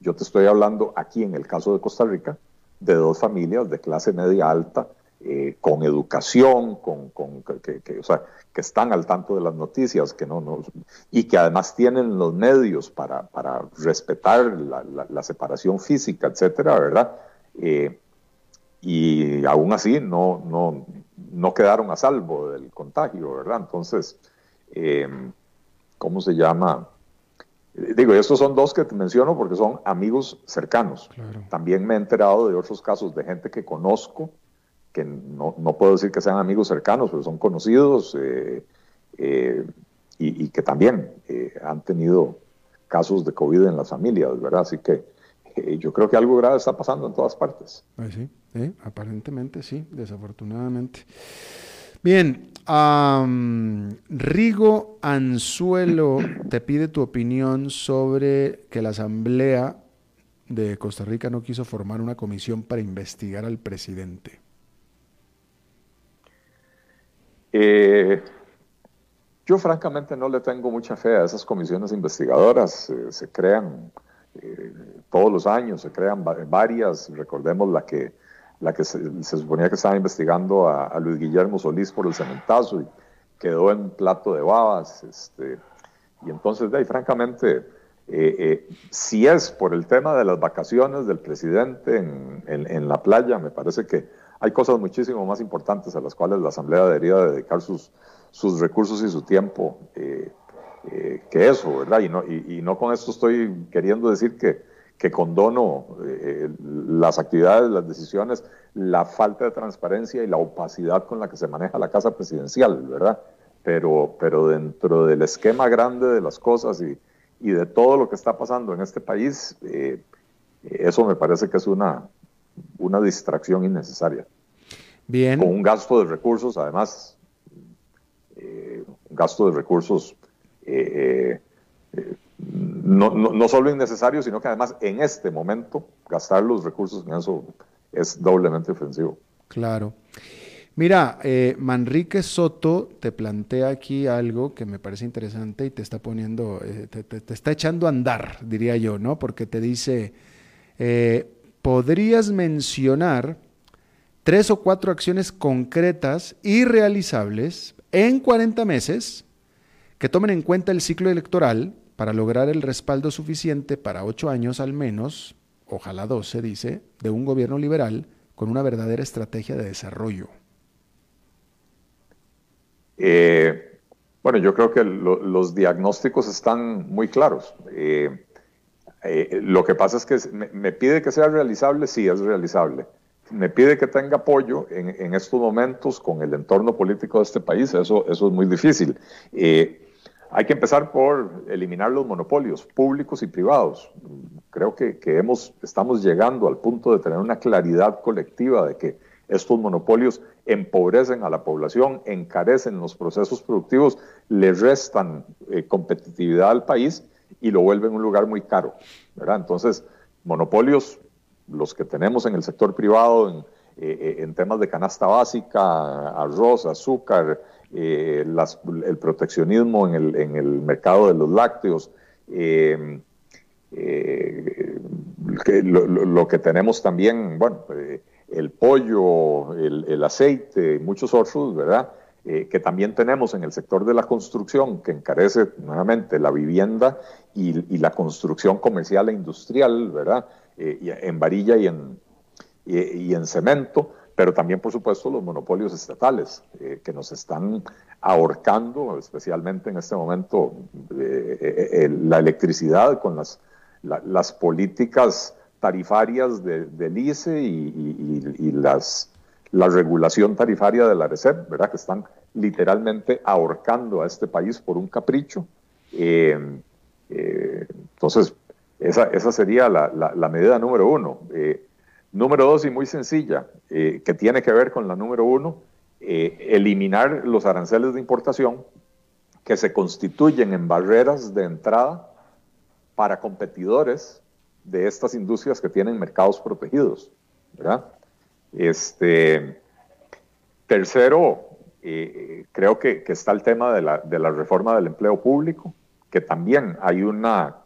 E: yo te estoy hablando aquí, en el caso de Costa Rica, de dos familias de clase media alta, eh, con educación, con, con, que, o sea, que están al tanto de las noticias, que no, no y que además tienen los medios para, para respetar la, separación física, etcétera, ¿verdad? Eh, y aún así no, no, no quedaron a salvo del contagio, ¿verdad? Entonces, eh, ¿cómo se llama? Digo, estos son dos que te menciono porque son amigos cercanos. También me he enterado de otros casos de gente que conozco, que no, puedo decir que sean amigos cercanos, pero son conocidos eh, eh, y, que también eh, han tenido casos de COVID en las familias, ¿verdad? Así que yo creo que algo grave está pasando en todas partes.
A: Pues sí, aparentemente sí, desafortunadamente. Bien, Rigo Anzuelo te pide tu opinión sobre que la Asamblea de Costa Rica no quiso formar una comisión para investigar al presidente.
E: Eh, yo francamente no le tengo mucha fe a esas comisiones investigadoras. Eh, se crean eh, todos los años, se crean varias. Recordemos la que la que se, suponía que estaba investigando a, Luis Guillermo Solís por el cementazo y quedó en plato de babas. Este, y entonces, de ahí, francamente, si es por el tema de las vacaciones del presidente en, la playa, me parece que hay cosas muchísimo más importantes a las cuales la Asamblea debería dedicar sus, sus recursos y su tiempo eh, que eso, ¿verdad? Y no, y no con esto estoy queriendo decir que, que condono eh, las actividades, las decisiones, la falta de transparencia y la opacidad con la que se maneja la casa presidencial, ¿verdad? Pero, pero dentro del esquema grande de las cosas y, y de todo lo que está pasando en este país, eh, eso me parece que es una, una distracción innecesaria.
A: Bien.
E: Con un gasto de recursos, además, eh, un gasto de recursos no, no, solo innecesario, sino que además en este momento gastar los recursos en eso es doblemente ofensivo.
A: Claro. Mira, eh, Manrique Soto te plantea aquí algo que me parece interesante y te está poniendo, eh, te, está echando a andar, diría yo, ¿no? Porque te dice, eh, podrías mencionar tres o cuatro acciones concretas y realizables en 40 meses que tomen en cuenta el ciclo electoral para lograr el respaldo suficiente para ocho años al menos, ojalá doce, dice, de un gobierno liberal con una verdadera estrategia de desarrollo?
E: Eh, bueno, yo creo que los diagnósticos están muy claros. Eh, eh, lo que pasa es que me, pide que sea realizable, sí es realizable. Me pide que tenga apoyo en, estos momentos con el entorno político de este país, eso, eso es muy difícil. Hay que empezar por eliminar los monopolios públicos y privados. Creo que, hemos, estamos llegando al punto de tener una claridad colectiva de que estos monopolios empobrecen a la población, encarecen los procesos productivos, le restan eh, competitividad al país y lo vuelven un lugar muy caro. ¿verdad? Entonces, monopolios, los que tenemos en el sector privado, en, eh, en temas de canasta básica, arroz, azúcar, eh, el proteccionismo en el, en el, mercado de los lácteos, eh, eh, lo, que tenemos también, bueno, el pollo, el, aceite y muchos otros, ¿verdad? Que también tenemos en el sector de la construcción, que encarece nuevamente la vivienda y, la construcción comercial e industrial, ¿verdad? en varilla y en, y en cemento, pero también, por supuesto, los monopolios estatales eh, que nos están ahorcando, especialmente en este momento, eh, eh, la electricidad con las, las políticas tarifarias del ICE y, las, la regulación tarifaria de la RECEP, ¿verdad? que están literalmente ahorcando a este país por un capricho. entonces, esa, esa sería la, la medida número uno. Número dos, y muy sencilla, eh, que tiene que ver con la número uno, eh, eliminar los aranceles de importación que se constituyen en barreras de entrada para competidores de estas industrias que tienen mercados protegidos. Este, tercero, eh, creo que, está el tema de la, de la reforma del empleo público, que también hay una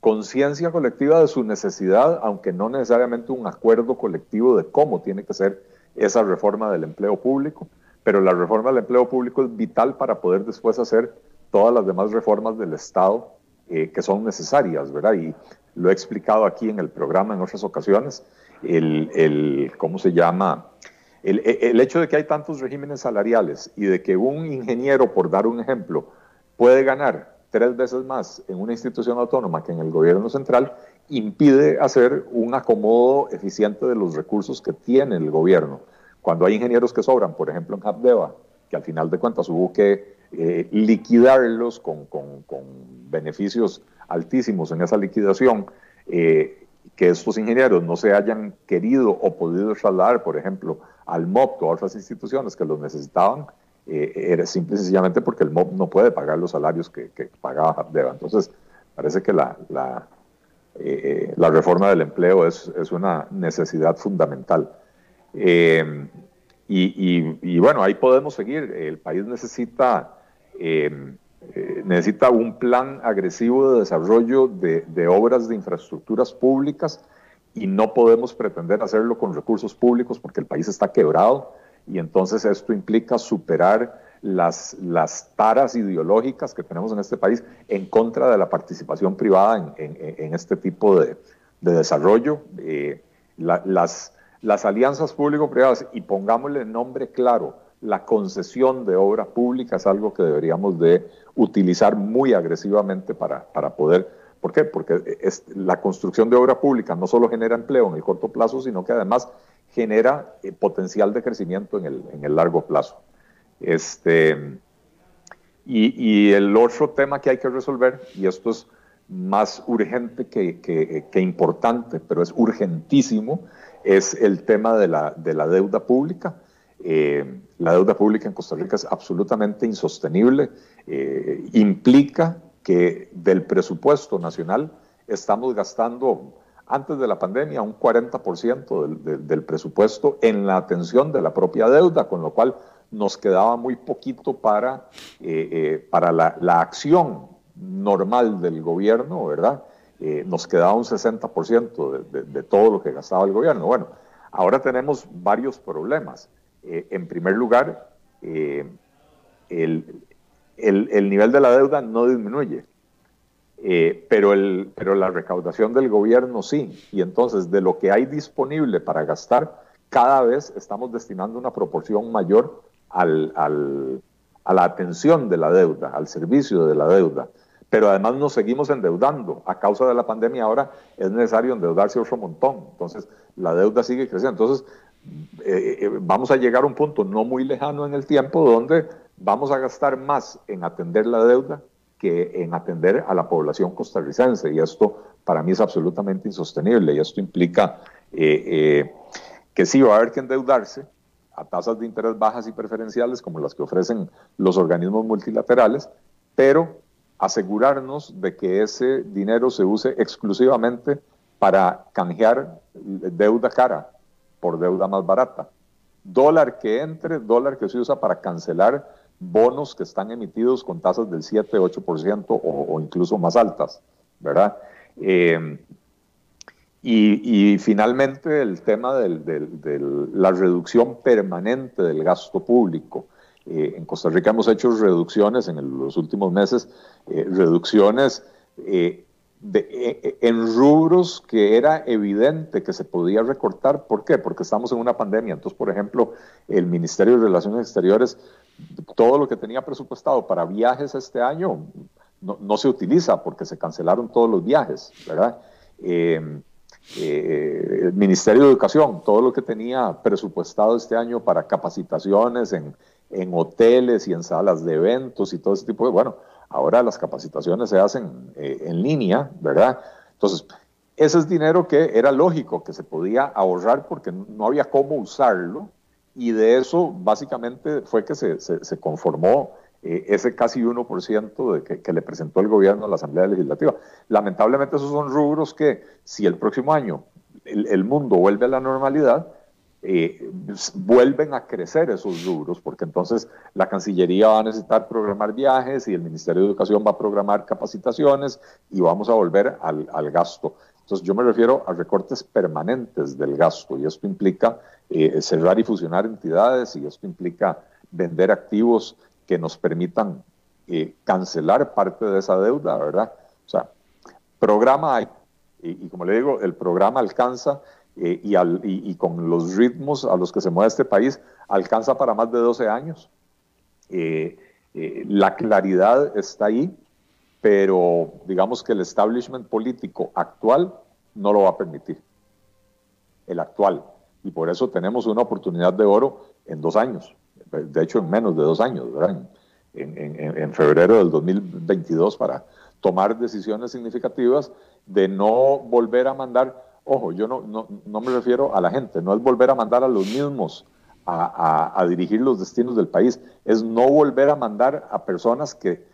E: conciencia colectiva de su necesidad, aunque no necesariamente un acuerdo colectivo de cómo tiene que ser esa reforma del empleo público, pero la reforma del empleo público es vital para poder después hacer todas las demás reformas del Estado eh, que son necesarias, ¿verdad? Y lo he explicado aquí en el programa en otras ocasiones, el, el ¿cómo se llama? El, el, hecho de que hay tantos regímenes salariales y de que un ingeniero, por dar un ejemplo, puede ganar tres veces más en una institución autónoma que en el gobierno central, impide hacer un acomodo eficiente de los recursos que tiene el gobierno. Cuando hay ingenieros que sobran, por ejemplo en Habdeba, que al final de cuentas hubo que eh, liquidarlos con, con, con, beneficios altísimos en esa liquidación, eh, que estos ingenieros no se hayan querido o podido trasladar, por ejemplo, al MOP o a otras instituciones que los necesitaban, eh, era simple y sencillamente porque el MOP no puede pagar los salarios que, pagaba Habdeba. Entonces, parece que la, la, la reforma del empleo es, es, una necesidad fundamental. Eh, y, bueno, ahí podemos seguir. El país necesita, eh, necesita un plan agresivo de desarrollo de, de, obras de infraestructuras públicas y no podemos pretender hacerlo con recursos públicos porque el país está quebrado y entonces esto implica superar las, las taras ideológicas que tenemos en este país en contra de la participación privada en, en, este tipo de, de desarrollo. Eh, las las alianzas público-privadas, y pongámosle nombre claro, la concesión de obra pública es algo que deberíamos de utilizar muy agresivamente para, para poder, ¿por qué? Porque es, la construcción de obra pública no solo genera empleo en el corto plazo, sino que además genera eh, potencial de crecimiento en el, en el largo plazo. Este, y, y, el otro tema que hay que resolver, y esto es más urgente que, que, que importante, pero es urgentísimo, es el tema de la, de la deuda pública. Eh, la deuda pública en Costa Rica es absolutamente insostenible. Eh, implica que del presupuesto nacional estamos gastando antes de la pandemia un 40% del, del, presupuesto en la atención de la propia deuda, con lo cual nos quedaba muy poquito para, eh, para la, la, acción normal del gobierno, ¿verdad? Eh, nos quedaba un 60% de, de, todo lo que gastaba el gobierno. Bueno, ahora tenemos varios problemas. Eh, en primer lugar, eh, el, el, el, nivel de la deuda no disminuye, pero, el, pero la recaudación del gobierno sí. Y entonces, de lo que hay disponible para gastar, cada vez estamos destinando una proporción mayor al, al, a la atención de la deuda, al servicio de la deuda pero además nos seguimos endeudando. A causa de la pandemia ahora es necesario endeudarse otro montón. Entonces, la deuda sigue creciendo. Entonces, eh, eh, vamos a llegar a un punto no muy lejano en el tiempo donde vamos a gastar más en atender la deuda que en atender a la población costarricense. Y esto para mí es absolutamente insostenible. Y esto implica eh, que sí va a haber que endeudarse a tasas de interés bajas y preferenciales como las que ofrecen los organismos multilaterales, pero asegurarnos de que ese dinero se use exclusivamente para canjear deuda cara por deuda más barata. Dólar que entre, dólar que se usa para cancelar bonos que están emitidos con tasas del 7, 8% o, o incluso más altas, ¿verdad? Eh, y, finalmente el tema de la reducción permanente del gasto público. Eh, en Costa Rica hemos hecho reducciones en los últimos meses, eh, reducciones eh, de, en rubros que era evidente que se podía recortar. ¿Por qué? Porque estamos en una pandemia. Entonces, por ejemplo, el Ministerio de Relaciones Exteriores, todo lo que tenía presupuestado para viajes este año no, no se utiliza porque se cancelaron todos los viajes, ¿verdad? el Ministerio de Educación, todo lo que tenía presupuestado este año para capacitaciones en, en hoteles y en salas de eventos y todo ese tipo de, bueno, ahora las capacitaciones se hacen eh, en línea, ¿verdad? Entonces, ese es dinero que era lógico que se podía ahorrar porque no había cómo usarlo y de eso básicamente fue que se, se, conformó eh, ese casi 1% de que, le presentó el gobierno a la Asamblea Legislativa. Lamentablemente esos son rubros que si el próximo año el, el mundo vuelve a la normalidad, eh, vuelven a crecer esos rubros, porque entonces la Cancillería va a necesitar programar viajes y el Ministerio de Educación va a programar capacitaciones y vamos a volver al, al gasto. Entonces yo me refiero a recortes permanentes del gasto y esto implica eh, cerrar y fusionar entidades y esto implica vender activos que nos permitan eh, cancelar parte de esa deuda, ¿verdad? O sea, programa hay, y, como le digo, el programa alcanza eh, y, y, con los ritmos a los que se mueve este país, alcanza para más de 12 años. Eh, la claridad está ahí, pero digamos que el establishment político actual no lo va a permitir. El actual. Y por eso tenemos una oportunidad de oro en dos años. De hecho, en menos de dos años, ¿verdad? en, febrero del 2022 para tomar decisiones significativas de no volver a mandar, ojo, yo no, no, me refiero a la gente, no es volver a mandar a los mismos a, dirigir los destinos del país, es no volver a mandar a personas que,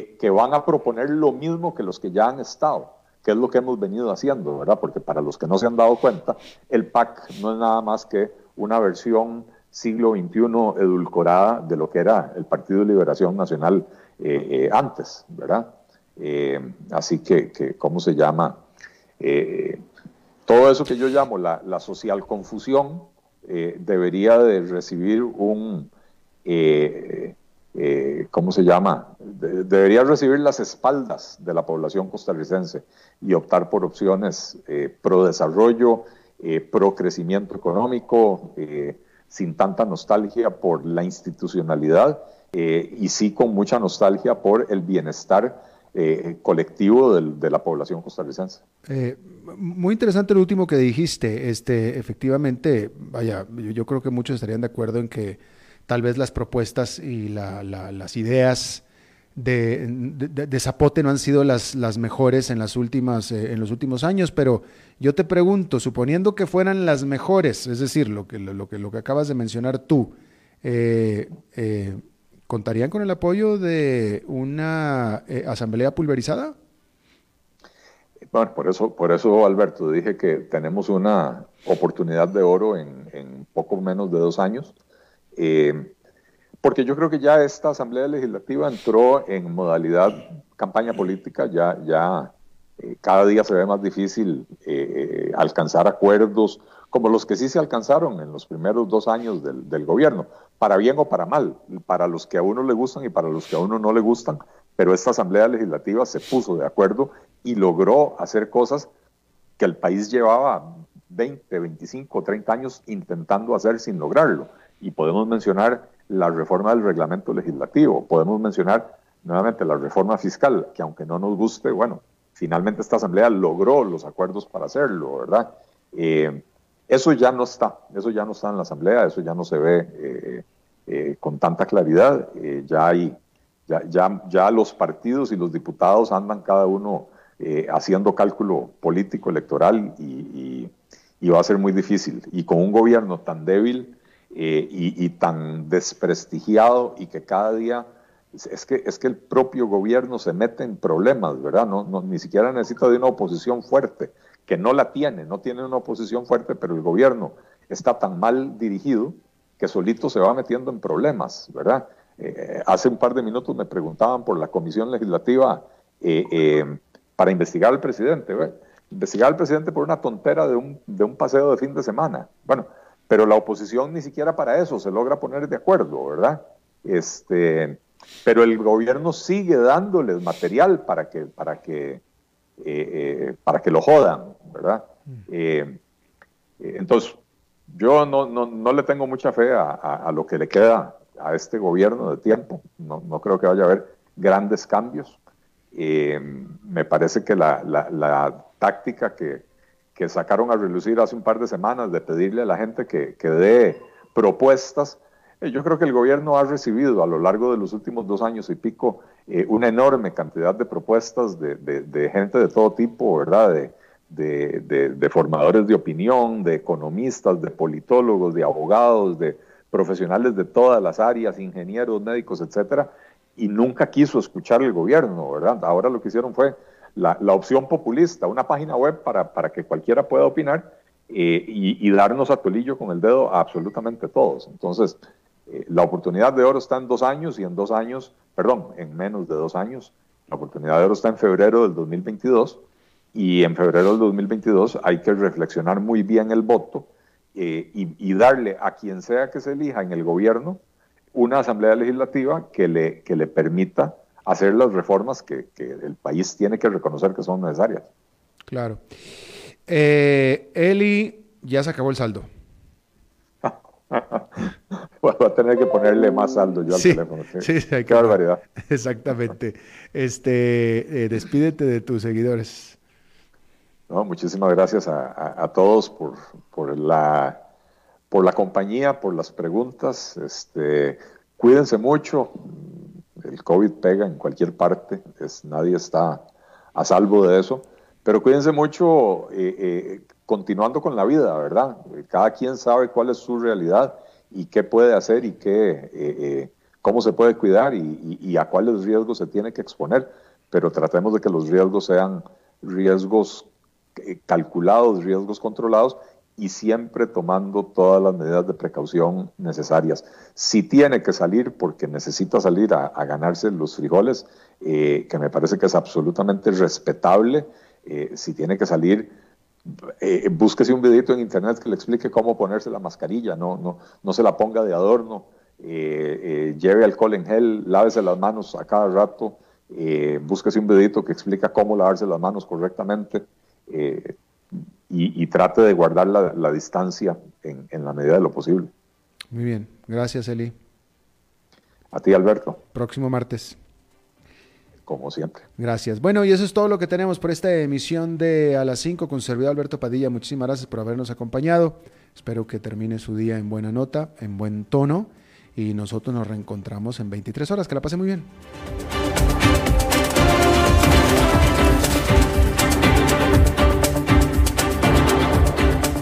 E: que, van a proponer lo mismo que los que ya han estado, que es lo que hemos venido haciendo, ¿verdad? Porque para los que no se han dado cuenta, el PAC no es nada más que una versión siglo XXI edulcorada de lo que era el Partido de Liberación Nacional eh, eh, antes, ¿verdad? Eh, así que, ¿cómo se llama? todo eso que yo llamo la, social confusión debería de recibir un, ¿cómo se llama? debería recibir las espaldas de la población costarricense y optar por opciones pro desarrollo, pro crecimiento económico, sin tanta nostalgia por la institucionalidad eh, y sí con mucha nostalgia por el bienestar eh, colectivo de la población costarricense.
A: Eh, muy interesante lo último que dijiste. Este, efectivamente, vaya, yo, creo que muchos estarían de acuerdo en que tal vez las propuestas y las ideas de, Zapote no han sido las, mejores últimas, en los últimos años, pero yo te pregunto, suponiendo que fueran las mejores, es decir, lo que, acabas de mencionar tú, eh, eh, ¿contarían con el apoyo de una eh, asamblea pulverizada?
E: Bueno, por eso, por eso, Alberto, dije que tenemos una oportunidad de oro en poco menos de dos años, porque yo creo que ya esta asamblea legislativa entró en modalidad campaña política, ya, ya eh, cada día se ve más difícil eh, eh, alcanzar acuerdos como los que sí se alcanzaron en los primeros dos años del, gobierno, para bien o para mal, para los que a uno le gustan y para los que a uno no le gustan, pero esta Asamblea Legislativa se puso de acuerdo y logró hacer cosas que el país llevaba 20, 25, 30 años intentando hacer sin lograrlo. Y podemos mencionar la reforma del reglamento legislativo, podemos mencionar nuevamente la reforma fiscal, que aunque no nos guste, bueno, finalmente esta asamblea logró los acuerdos para hacerlo, ¿verdad? Eh, eso ya no está, eso ya no está en la asamblea, eso ya no se ve eh, eh, con tanta claridad, ya hay, ya, ya, ya, los partidos y los diputados andan cada uno haciendo cálculo político electoral y, va a ser muy difícil. Y con un gobierno tan débil y, y tan desprestigiado y que cada día es que, es que el propio gobierno se mete en problemas, ¿verdad? No, no, ni siquiera necesita de una oposición fuerte, que no la tiene, no tiene una oposición fuerte, pero el gobierno está tan mal dirigido que solito se va metiendo en problemas, ¿verdad? Eh, hace un par de minutos me preguntaban por la comisión legislativa eh, eh, para investigar al presidente, ¿verdad? investigar al presidente por una tontera de un, de un paseo de fin de semana. Bueno, pero la oposición ni siquiera para eso se logra poner de acuerdo, ¿verdad? Este, pero el gobierno sigue dándoles material para que, para que, eh, eh, para que lo jodan, ¿verdad? Mm. Eh, entonces, yo no, no, no, le tengo mucha fe a, a, lo que le queda a este gobierno de tiempo. No, no creo que vaya a haber grandes cambios. me parece que la, la, la táctica que, sacaron a relucir hace un par de semanas de pedirle a la gente que, que dé propuestas eh, yo creo que el gobierno ha recibido a lo largo de los últimos dos años y pico eh, una enorme cantidad de propuestas de, gente de todo tipo, ¿verdad? De, formadores de opinión, de economistas, de politólogos, de abogados, de profesionales de todas las áreas, ingenieros, médicos, etcétera, y nunca quiso escuchar el gobierno, ¿verdad? Ahora lo que hicieron fue la, opción populista, una página web para, para que cualquiera pueda opinar eh, y, y, darnos a tolillo con el dedo a absolutamente todos. Entonces, eh, la oportunidad de oro está en dos años y en dos años, perdón, en menos de dos años. La oportunidad de oro está en febrero del 2022 y en febrero del 2022 hay que reflexionar muy bien el voto eh, y, darle a quien sea que se elija en el gobierno una asamblea legislativa que le, que le permita hacer las reformas que, el país tiene que reconocer que son necesarias.
A: Claro. Eh, Eli, ya se acabó el saldo.
E: Voy a tener que ponerle más saldo yo al teléfono. Sí, qué barbaridad.
A: Exactamente. Este, eh, despídete de tus seguidores.
E: No, muchísimas gracias a, todos por, por, la, por la compañía, por las preguntas. Este, cuídense mucho. El COVID pega en cualquier parte. Es, nadie está a salvo de eso. Pero cuídense mucho eh, eh, continuando con la vida, ¿verdad? Cada quien sabe cuál es su realidad y qué puede hacer y qué, cómo se puede cuidar y, a cuáles riesgos se tiene que exponer. Pero tratemos de que los riesgos sean riesgos eh, calculados, riesgos controlados y siempre tomando todas las medidas de precaución necesarias. Si tiene que salir porque necesita salir a, ganarse los frijoles, eh, que me parece que es absolutamente respetable, eh, si tiene que salir, búsquese un videito en internet que le explique cómo ponerse la mascarilla, no, no, no se la ponga de adorno, lleve alcohol en gel, lávese las manos a cada rato, búsquese un videito que explica cómo lavarse las manos correctamente. Y, trate de guardar la, distancia en, la medida de lo posible.
A: Muy bien, gracias Eli.
E: A ti Alberto.
A: Próximo martes.
E: Como siempre.
A: Gracias. Bueno, y eso es todo lo que tenemos por esta emisión de A las 5 con servidor Alberto Padilla. Muchísimas gracias por habernos acompañado. Espero que termine su día en buena nota, en buen tono. Y nosotros nos reencontramos en 23 horas. Que la pase muy bien.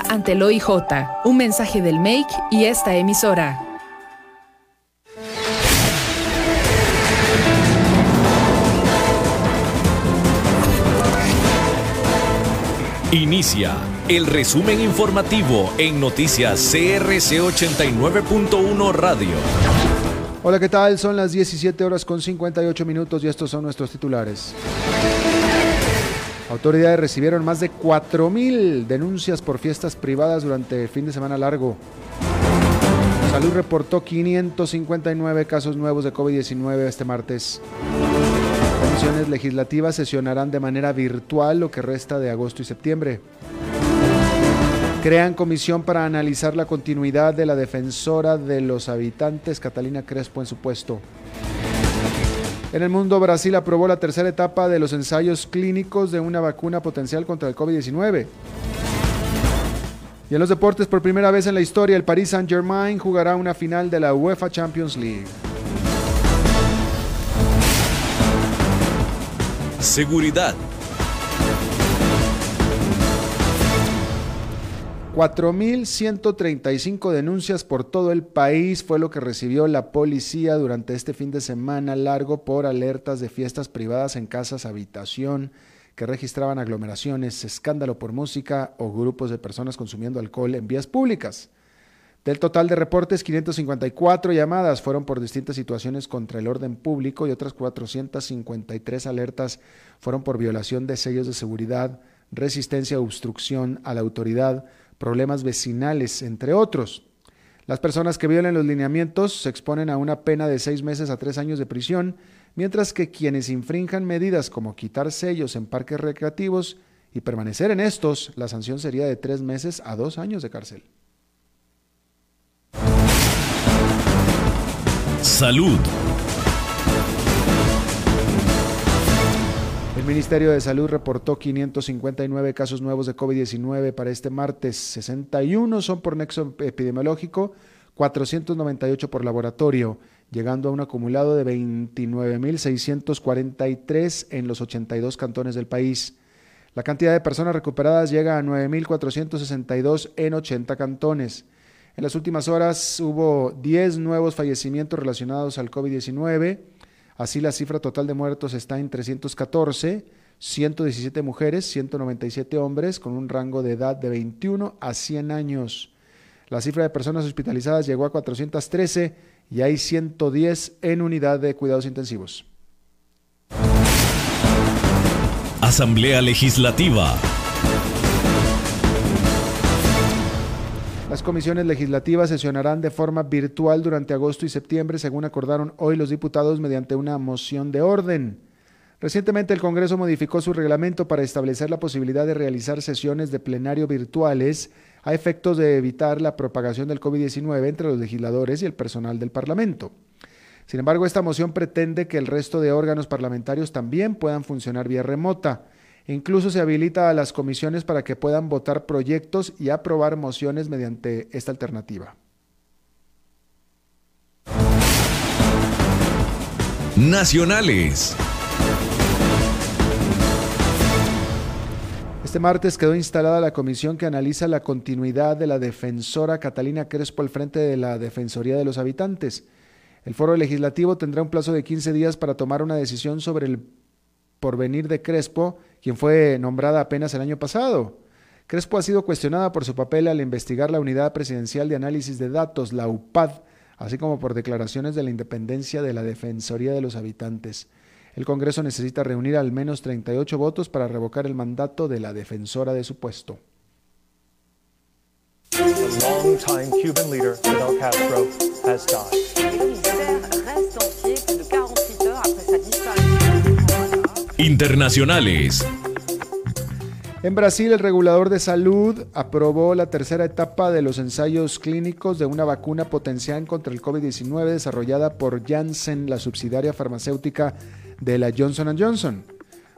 F: ante el OIJ. Un mensaje del MAKE y esta emisora.
B: Inicia el resumen informativo en noticias CRC 89.1 Radio.
A: Hola, ¿qué tal? Son las 17 horas con 58 minutos y estos son nuestros titulares. Autoridades recibieron más de 4.000 denuncias por fiestas privadas durante el fin de semana largo. Salud reportó 559 casos nuevos de COVID-19 este martes. Comisiones legislativas sesionarán de manera virtual lo que resta de agosto y septiembre. Crean comisión para analizar la continuidad de la defensora de los habitantes, Catalina Crespo, en su puesto. En el mundo, Brasil aprobó la tercera etapa de los ensayos clínicos de una vacuna potencial contra el COVID-19. Y en los deportes, por primera vez en la historia, el Paris Saint-Germain jugará una final de la UEFA Champions League.
B: Seguridad
A: 4.135 denuncias por todo el país fue lo que recibió la policía durante este fin de semana largo por alertas de fiestas privadas en casas habitación que registraban aglomeraciones, escándalo por música o grupos de personas consumiendo alcohol en vías públicas. Del total de reportes, 554 llamadas fueron por distintas situaciones contra el orden público y otras 453 alertas fueron por violación de sellos de seguridad, resistencia o obstrucción a la autoridad, problemas vecinales, entre otros. Las personas que violen los lineamientos se exponen a una pena de seis meses a tres años de prisión, mientras que quienes infrinjan medidas como quitar sellos en parques recreativos y permanecer en estos, la sanción sería de tres meses a dos años de cárcel.
C: Salud.
A: El Ministerio de Salud reportó 559 casos nuevos de COVID-19 para este martes. 61 son por nexo epidemiológico, 498 por laboratorio, llegando a un acumulado de 29.643 en los 82 cantones del país. La cantidad de personas recuperadas llega a 9.462 en 80 cantones. En las últimas horas hubo 10 nuevos fallecimientos relacionados al COVID-19. Así la cifra total de muertos está en 314, 117 mujeres, 197 hombres, con un rango de edad de 21 a 100 años. La cifra de personas hospitalizadas llegó a 413 y hay 110 en unidad de cuidados intensivos.
C: Asamblea Legislativa.
A: Las comisiones legislativas sesionarán de forma virtual durante agosto y septiembre, según acordaron hoy los diputados mediante una moción de orden. Recientemente el Congreso modificó su reglamento para establecer la posibilidad de realizar sesiones de plenario virtuales a efectos de evitar la propagación del COVID-19 entre los legisladores y el personal del Parlamento. Sin embargo, esta moción pretende que el resto de órganos parlamentarios también puedan funcionar vía remota. Incluso se habilita a las comisiones para que puedan votar proyectos y aprobar mociones mediante esta alternativa.
C: Nacionales.
A: Este martes quedó instalada la comisión que analiza la continuidad de la defensora Catalina Crespo al frente de la Defensoría de los Habitantes. El foro legislativo tendrá un plazo de 15 días para tomar una decisión sobre el porvenir de Crespo, quien fue nombrada apenas el año pasado. Crespo ha sido cuestionada por su papel al investigar la Unidad Presidencial de Análisis de Datos, la UPAD, así como por declaraciones de la independencia de la Defensoría de los Habitantes. El Congreso necesita reunir al menos 38 votos para revocar el mandato de la defensora de su puesto.
C: Internacionales.
A: En Brasil, el regulador de salud aprobó la tercera etapa de los ensayos clínicos de una vacuna potencial contra el COVID-19 desarrollada por Janssen, la subsidiaria farmacéutica de la Johnson Johnson.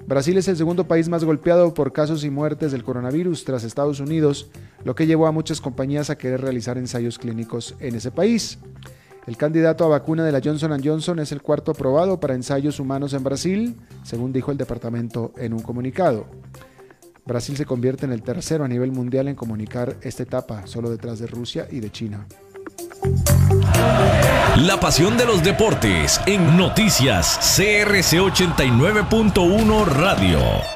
A: Brasil es el segundo país más golpeado por casos y muertes del coronavirus tras Estados Unidos, lo que llevó a muchas compañías a querer realizar ensayos clínicos en ese país. El candidato a vacuna de la Johnson Johnson es el cuarto aprobado para ensayos humanos en Brasil, según dijo el departamento en un comunicado. Brasil se convierte en el tercero a nivel mundial en comunicar esta etapa, solo detrás de Rusia y de China.
C: La pasión de los deportes en noticias CRC 89.1 Radio.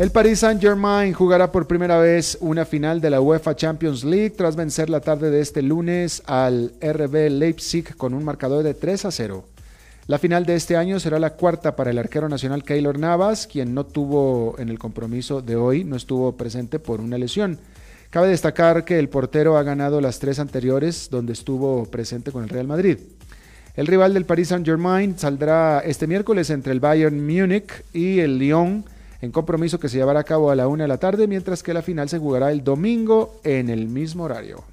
A: El Paris Saint-Germain jugará por primera vez una final de la UEFA Champions League tras vencer la tarde de este lunes al RB Leipzig con un marcador de 3 a 0. La final de este año será la cuarta para el arquero nacional Keylor Navas, quien no tuvo en el compromiso de hoy, no estuvo presente por una lesión. Cabe destacar que el portero ha ganado las tres anteriores donde estuvo presente con el Real Madrid. El rival del Paris Saint-Germain saldrá este miércoles entre el Bayern Múnich y el Lyon en compromiso que se llevará a cabo a la una de la tarde, mientras que la final se jugará el domingo en el mismo horario.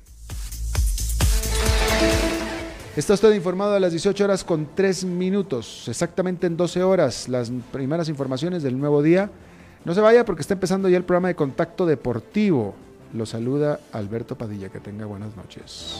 A: Está usted informado a las 18 horas con 3 minutos, exactamente en 12 horas, las primeras informaciones del nuevo día. No se vaya porque está empezando ya el programa de contacto deportivo. Lo saluda Alberto Padilla, que tenga buenas noches.